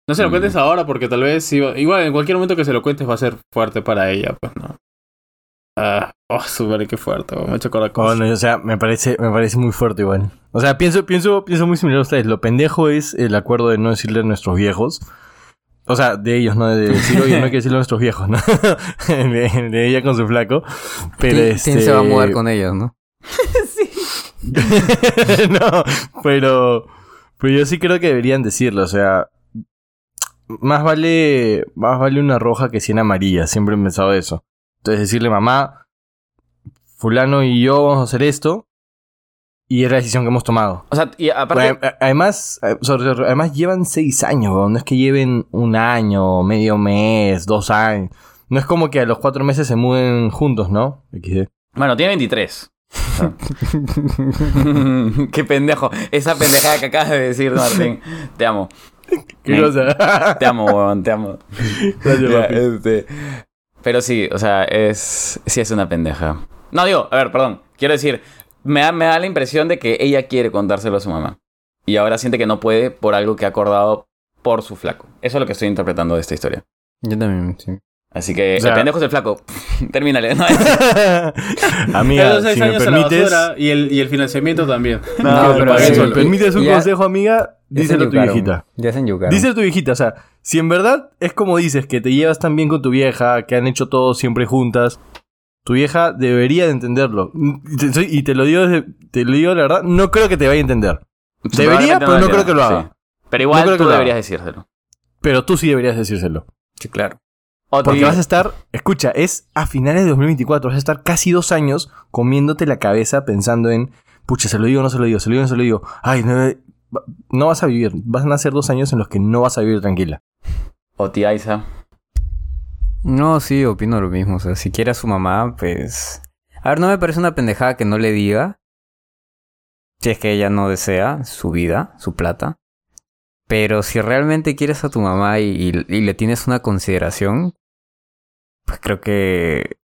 No se lo Mm. cuentes ahora porque tal vez, igual en cualquier momento que se lo cuentes va a ser fuerte para ella, pues, ¿no? Ah, oh, súper, qué fuerte, me ha hecho acordar cosas. Bueno, o sea, me parece, me parece muy fuerte igual. O sea, pienso, pienso, pienso muy similar a ustedes. Lo pendejo es el acuerdo de no decirle a nuestros viejos. O sea, de ellos, ¿no? De decir, oye, no hay que decirle a nuestros viejos, ¿no? de, de ella con su flaco. Pero ¿Quién, este... quién se va a mudar con ellos, no? no, pero... Pero yo sí creo que deberían decirlo, o sea... Más vale, más vale una roja que cien amarillas, siempre he pensado eso. Entonces decirle, mamá, fulano y yo vamos a hacer esto, y es la decisión que hemos tomado. O sea, y aparte... Además, eh, además llevan seis años, weón. no es que lleven un año, medio mes, dos años. No es como que a los cuatro meses se muden juntos, ¿no? Bueno, tiene 23. O sea. Qué pendejo. Esa pendejada que acabas de decir, Martín. Te amo. ¿Qué Me- cosa? Te amo, weón, te amo. Gracias, papi. este, Pero sí, o sea, es. Sí es una pendeja. No, digo, a ver, perdón. Quiero decir, me da, me da la impresión de que ella quiere contárselo a su mamá. Y ahora siente que no puede por algo que ha acordado por su flaco. Eso es lo que estoy interpretando de esta historia. Yo también, sí. Así que O sea- el pendejo es el flaco. Termínale. ¿no? Amiga, si me permites... y el, y el financiamiento también. No, No, pero si me permites un ya- consejo, amiga, díselo a tu viejita. Ya se enyucaron. Díselo a tu viejita, o sea, si en verdad es como dices, que te llevas tan bien con tu vieja, que han hecho todo siempre juntas, tu vieja debería de entenderlo. Y te, soy- y te lo digo desde- te lo digo la verdad, no creo que te vaya a entender. Debería, pero no creo que lo haga. sí. Pero igual No creo que tú deberías decírselo. Pero tú sí deberías decírselo. Sí, claro. O Porque vas a estar, escucha, es a finales de 2024, vas a estar casi dos años comiéndote la cabeza pensando en, pucha, se lo digo, no se lo digo, se lo digo, no se lo digo. Ay, no, no vas a vivir, van a ser dos años en los que no vas a vivir tranquila. O tía Isa. No, sí, opino lo mismo. O sea, si quiere a su mamá, pues... A ver, no me parece una pendejada que no le diga. Si es que ella no desea su vida, su plata. Pero si realmente quieres a tu mamá y, y- y le tienes una consideración, pues creo que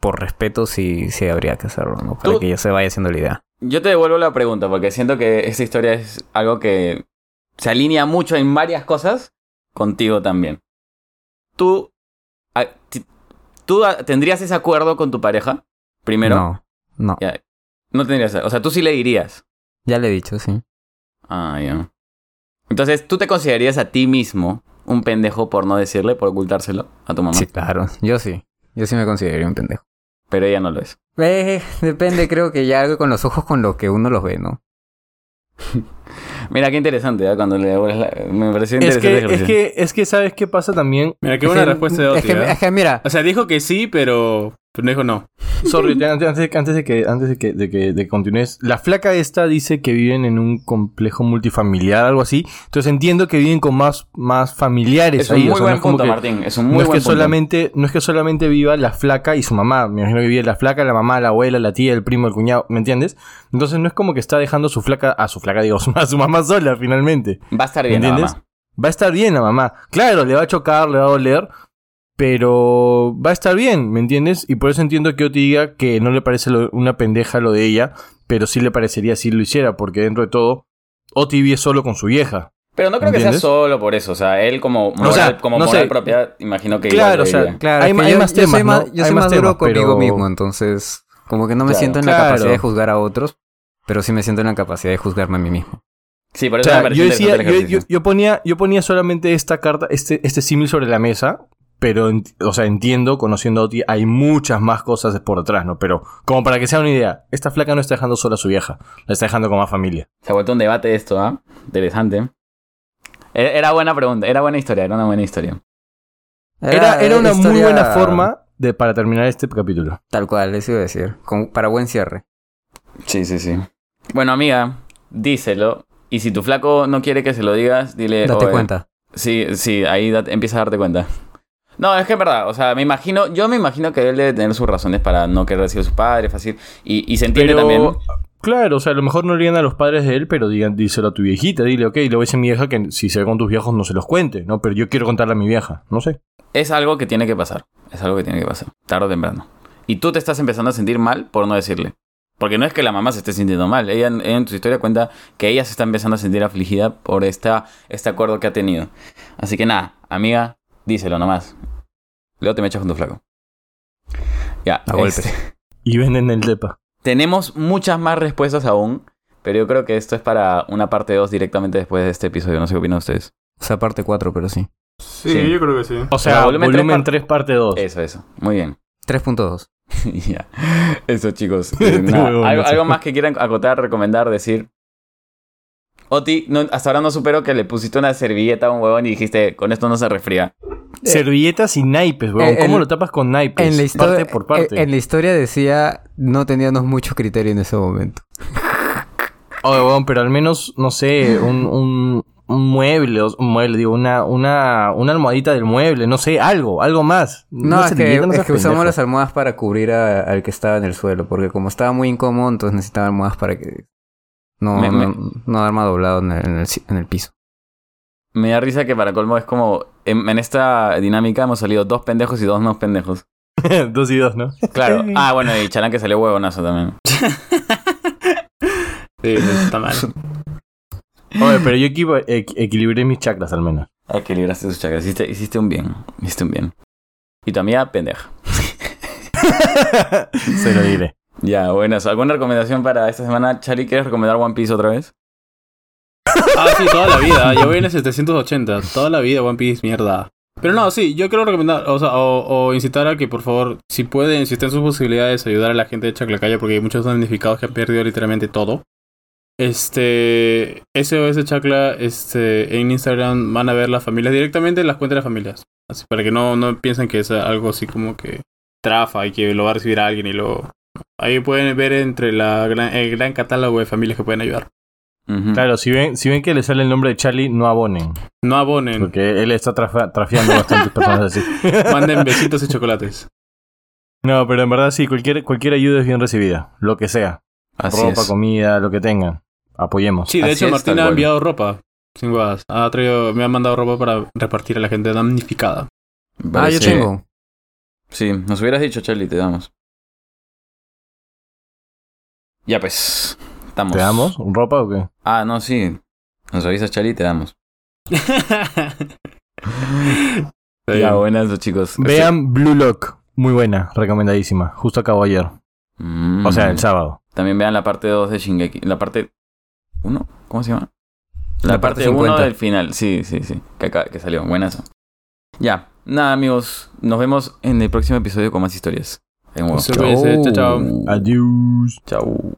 por respeto sí, sí habría que hacerlo, ¿no? Para Tú- que ella se vaya haciendo la idea. Yo te devuelvo la pregunta porque siento que esta historia es algo que se alinea mucho en varias cosas contigo también. ¿Tú, ¿tú a- tendrías ese acuerdo con tu pareja? Primero. No, no. Ya. No tendrías. O sea, tú sí le dirías. Ya le he dicho, sí. Ah, ya. Entonces, ¿tú te considerarías a ti mismo un pendejo por no decirle, por ocultárselo a tu mamá? Sí, claro. Yo sí. Yo sí me consideraría un pendejo. Pero ella no lo es. Eh, depende, creo que ya con los ojos con lo que uno los ve, ¿no? Mira, qué interesante, ¿eh? Cuando le la... Me pareció Es interesante. que, es que, es que, ¿sabes qué pasa también? Mira, qué buena que- respuesta de es Oti, que, ¿eh? es que mira, O sea, dijo que sí, pero, pero no dijo no. Sorry, antes, de que, antes de que, de que, de continúes. La flaca esta dice que viven en un complejo multifamiliar, algo así. Entonces entiendo que viven con más, más familiares Es un ahí. muy o sea, no buen es punto, que- Martín. Es un muy no es buen que punto. solamente, no es que solamente viva la flaca y su mamá. Me imagino que vive la flaca, la mamá, la abuela, la tía, el primo, el cuñado, ¿me entiendes? Entonces no es como que está dejando a su flaca, a su flaca, digo, a su mamá sola finalmente. Va a estar bien, la ¿Entiendes? mamá. Va a estar bien la mamá. Claro, le va a chocar, le va a doler, pero va a estar bien, ¿me entiendes? Y por eso entiendo que Oti diga que no le parece lo- una pendeja lo de ella, pero sí le parecería si lo hiciera, porque dentro de todo, Oti vive solo con su vieja. Pero no creo que sea solo por eso. O sea, él como moral, sea, como no moral sé. propia, imagino que Claro, igual o sea, claro, Hay yo, más yo temas, soy más, ¿no? yo soy más más duro temas, conmigo pero- mismo, entonces como que no me Claro. siento en la capacidad de juzgar a otros, pero sí me siento en la capacidad de juzgarme a mí mismo. Sí, por O eso sea, me yo decía, yo, yo- yo ponía, yo ponía solamente esta carta, este, este símil sobre la mesa, pero, o sea, entiendo, conociendo a Oti, hay muchas más cosas por detrás, ¿no? Pero, como para que sea una idea, esta flaca no está dejando sola a su vieja, la está dejando con más familia. Se ha vuelto un debate esto, ¿ah? Interesante. Era era buena pregunta, era buena historia, era una buena historia. Era, era una muy buena forma de, para terminar este capítulo. Tal cual, eso iba a decir, con- para buen cierre. Sí, sí, sí. Bueno, amiga, díselo. Y si tu flaco no quiere que se lo digas, dile. Date "Oye, cuenta. Sí, sí, ahí da- empieza a darte cuenta. No, es que es verdad, o sea, me imagino, yo me imagino que él debe tener sus razones para no querer decir a su padre, fácil. Y, y se entiende Pero, también. claro, o sea, a lo mejor no le digan a los padres de él, pero digan, díselo a tu viejita, dile, ok, le voy a decir a mi vieja que si se ve con tus viejos no se los cuente, ¿no? Pero yo quiero contarle a mi vieja, no sé. Es algo que tiene que pasar. Es algo que tiene que pasar. Tarde o temprano. Y tú te estás empezando a sentir mal por no decirle. Porque no es que la mamá se esté sintiendo mal. Ella, en- en su historia cuenta que ella se está empezando a sentir afligida por esta, este acuerdo que ha tenido. Así que nada, amiga, díselo nomás. Luego te me echas con tu flaco. Ya, A golpes. este, Y venden el depa. Tenemos muchas más respuestas aún. Pero yo creo que esto es para una parte 2 directamente después de este episodio. No sé qué opinan ustedes. O sea, parte 4, pero sí. Sí, Sí. yo creo que sí. O sea, volumen volumen, tres 3, parte 2. Eso, eso. Muy bien. 3.2. ya. Eso, chicos. Nada, ¿algo, algo más que quieran acotar, recomendar, decir? Oti, no, hasta ahora no supero que le pusiste una servilleta a un huevón y dijiste, con esto no se resfría. Servilletas y naipes, weón. Eh, ¿Cómo lo tapas con naipes? En la, historia, parte por parte. en- en la historia decía, no teníamos mucho criterio en ese momento. Oye, weón, pero al menos, no sé, un, un, un mueble, o- un mueble, digo, una, una, una almohadita del mueble, no sé, algo, algo más. No, es que, no es que usamos las almohadas para cubrir a- al que estaba en el suelo, porque como estaba muy incómodo, entonces necesitaba almohadas para que no, Me- no, me- no arma doblado en el, en el ci- en el piso. Me da risa que para colmo es como, en, en esta dinámica hemos salido dos pendejos y dos no pendejos. dos y dos, ¿no? Claro. Ah, bueno, y Chalán que salió huevonazo también. Sí, está mal. Oye, pero yo equivo- equ- equilibré mis chakras al menos. Equilibraste sus chakras. Hiciste, hiciste un bien. Hiciste un bien. Y tu amiga, pendeja. Se lo diré. Ya, buenas. ¿Alguna recomendación para esta semana? Charlie, ¿quieres recomendar One Piece otra vez? Ah, sí, toda la vida. Yo voy en el 780. Toda la vida One Piece, mierda. Pero no, sí, yo quiero recomendar, o sea, o, incitar a que por favor, si pueden, si están sus posibilidades, ayudar a la gente de Chaclacaya, porque hay muchos damnificados que han perdido literalmente todo. Este, SOS Chacla, este, en Instagram van a ver las familias directamente en las cuentas de las familias. Así, para que no, no piensen que es algo así como que trafa y que lo va a recibir alguien y luego... Ahí pueden ver entre la gran- el gran catálogo de familias que pueden ayudar. Claro, si ven, si ven que le sale el nombre de Charlie, no abonen. No abonen, Porque él está trafa- trafiando bastantes personas así. manden besitos y chocolates. No, pero en verdad sí, cualquier, cualquier ayuda es bien recibida. Lo que sea. Así Ropa, es. comida, lo que tengan. Apoyemos. Sí, de Así hecho tal ha enviado ropa. Sin guadas. Ha traído, me ha mandado ropa para repartir a la gente damnificada. Ah, yo tengo. Sí, nos hubieras dicho, Charlie, te damos. Ya pues, estamos. ¿Te damos ropa o qué? Ah, no, sí. Nos avisas, Charlie, te damos. Ya, buenas, chicos. Vean Blue Lock. Muy buena, recomendadísima. Justo acabó ayer. Mm. O sea, el sábado. También vean la parte 2 de Shingeki. La parte 1, ¿cómo se llama? La, La parte parte 1 50. del final. Sí, sí, sí. Que, acá- que salió. Buenazo. Ya. Nada, amigos. Nos vemos en el próximo episodio con más historias. En chao. Adiós. Chao.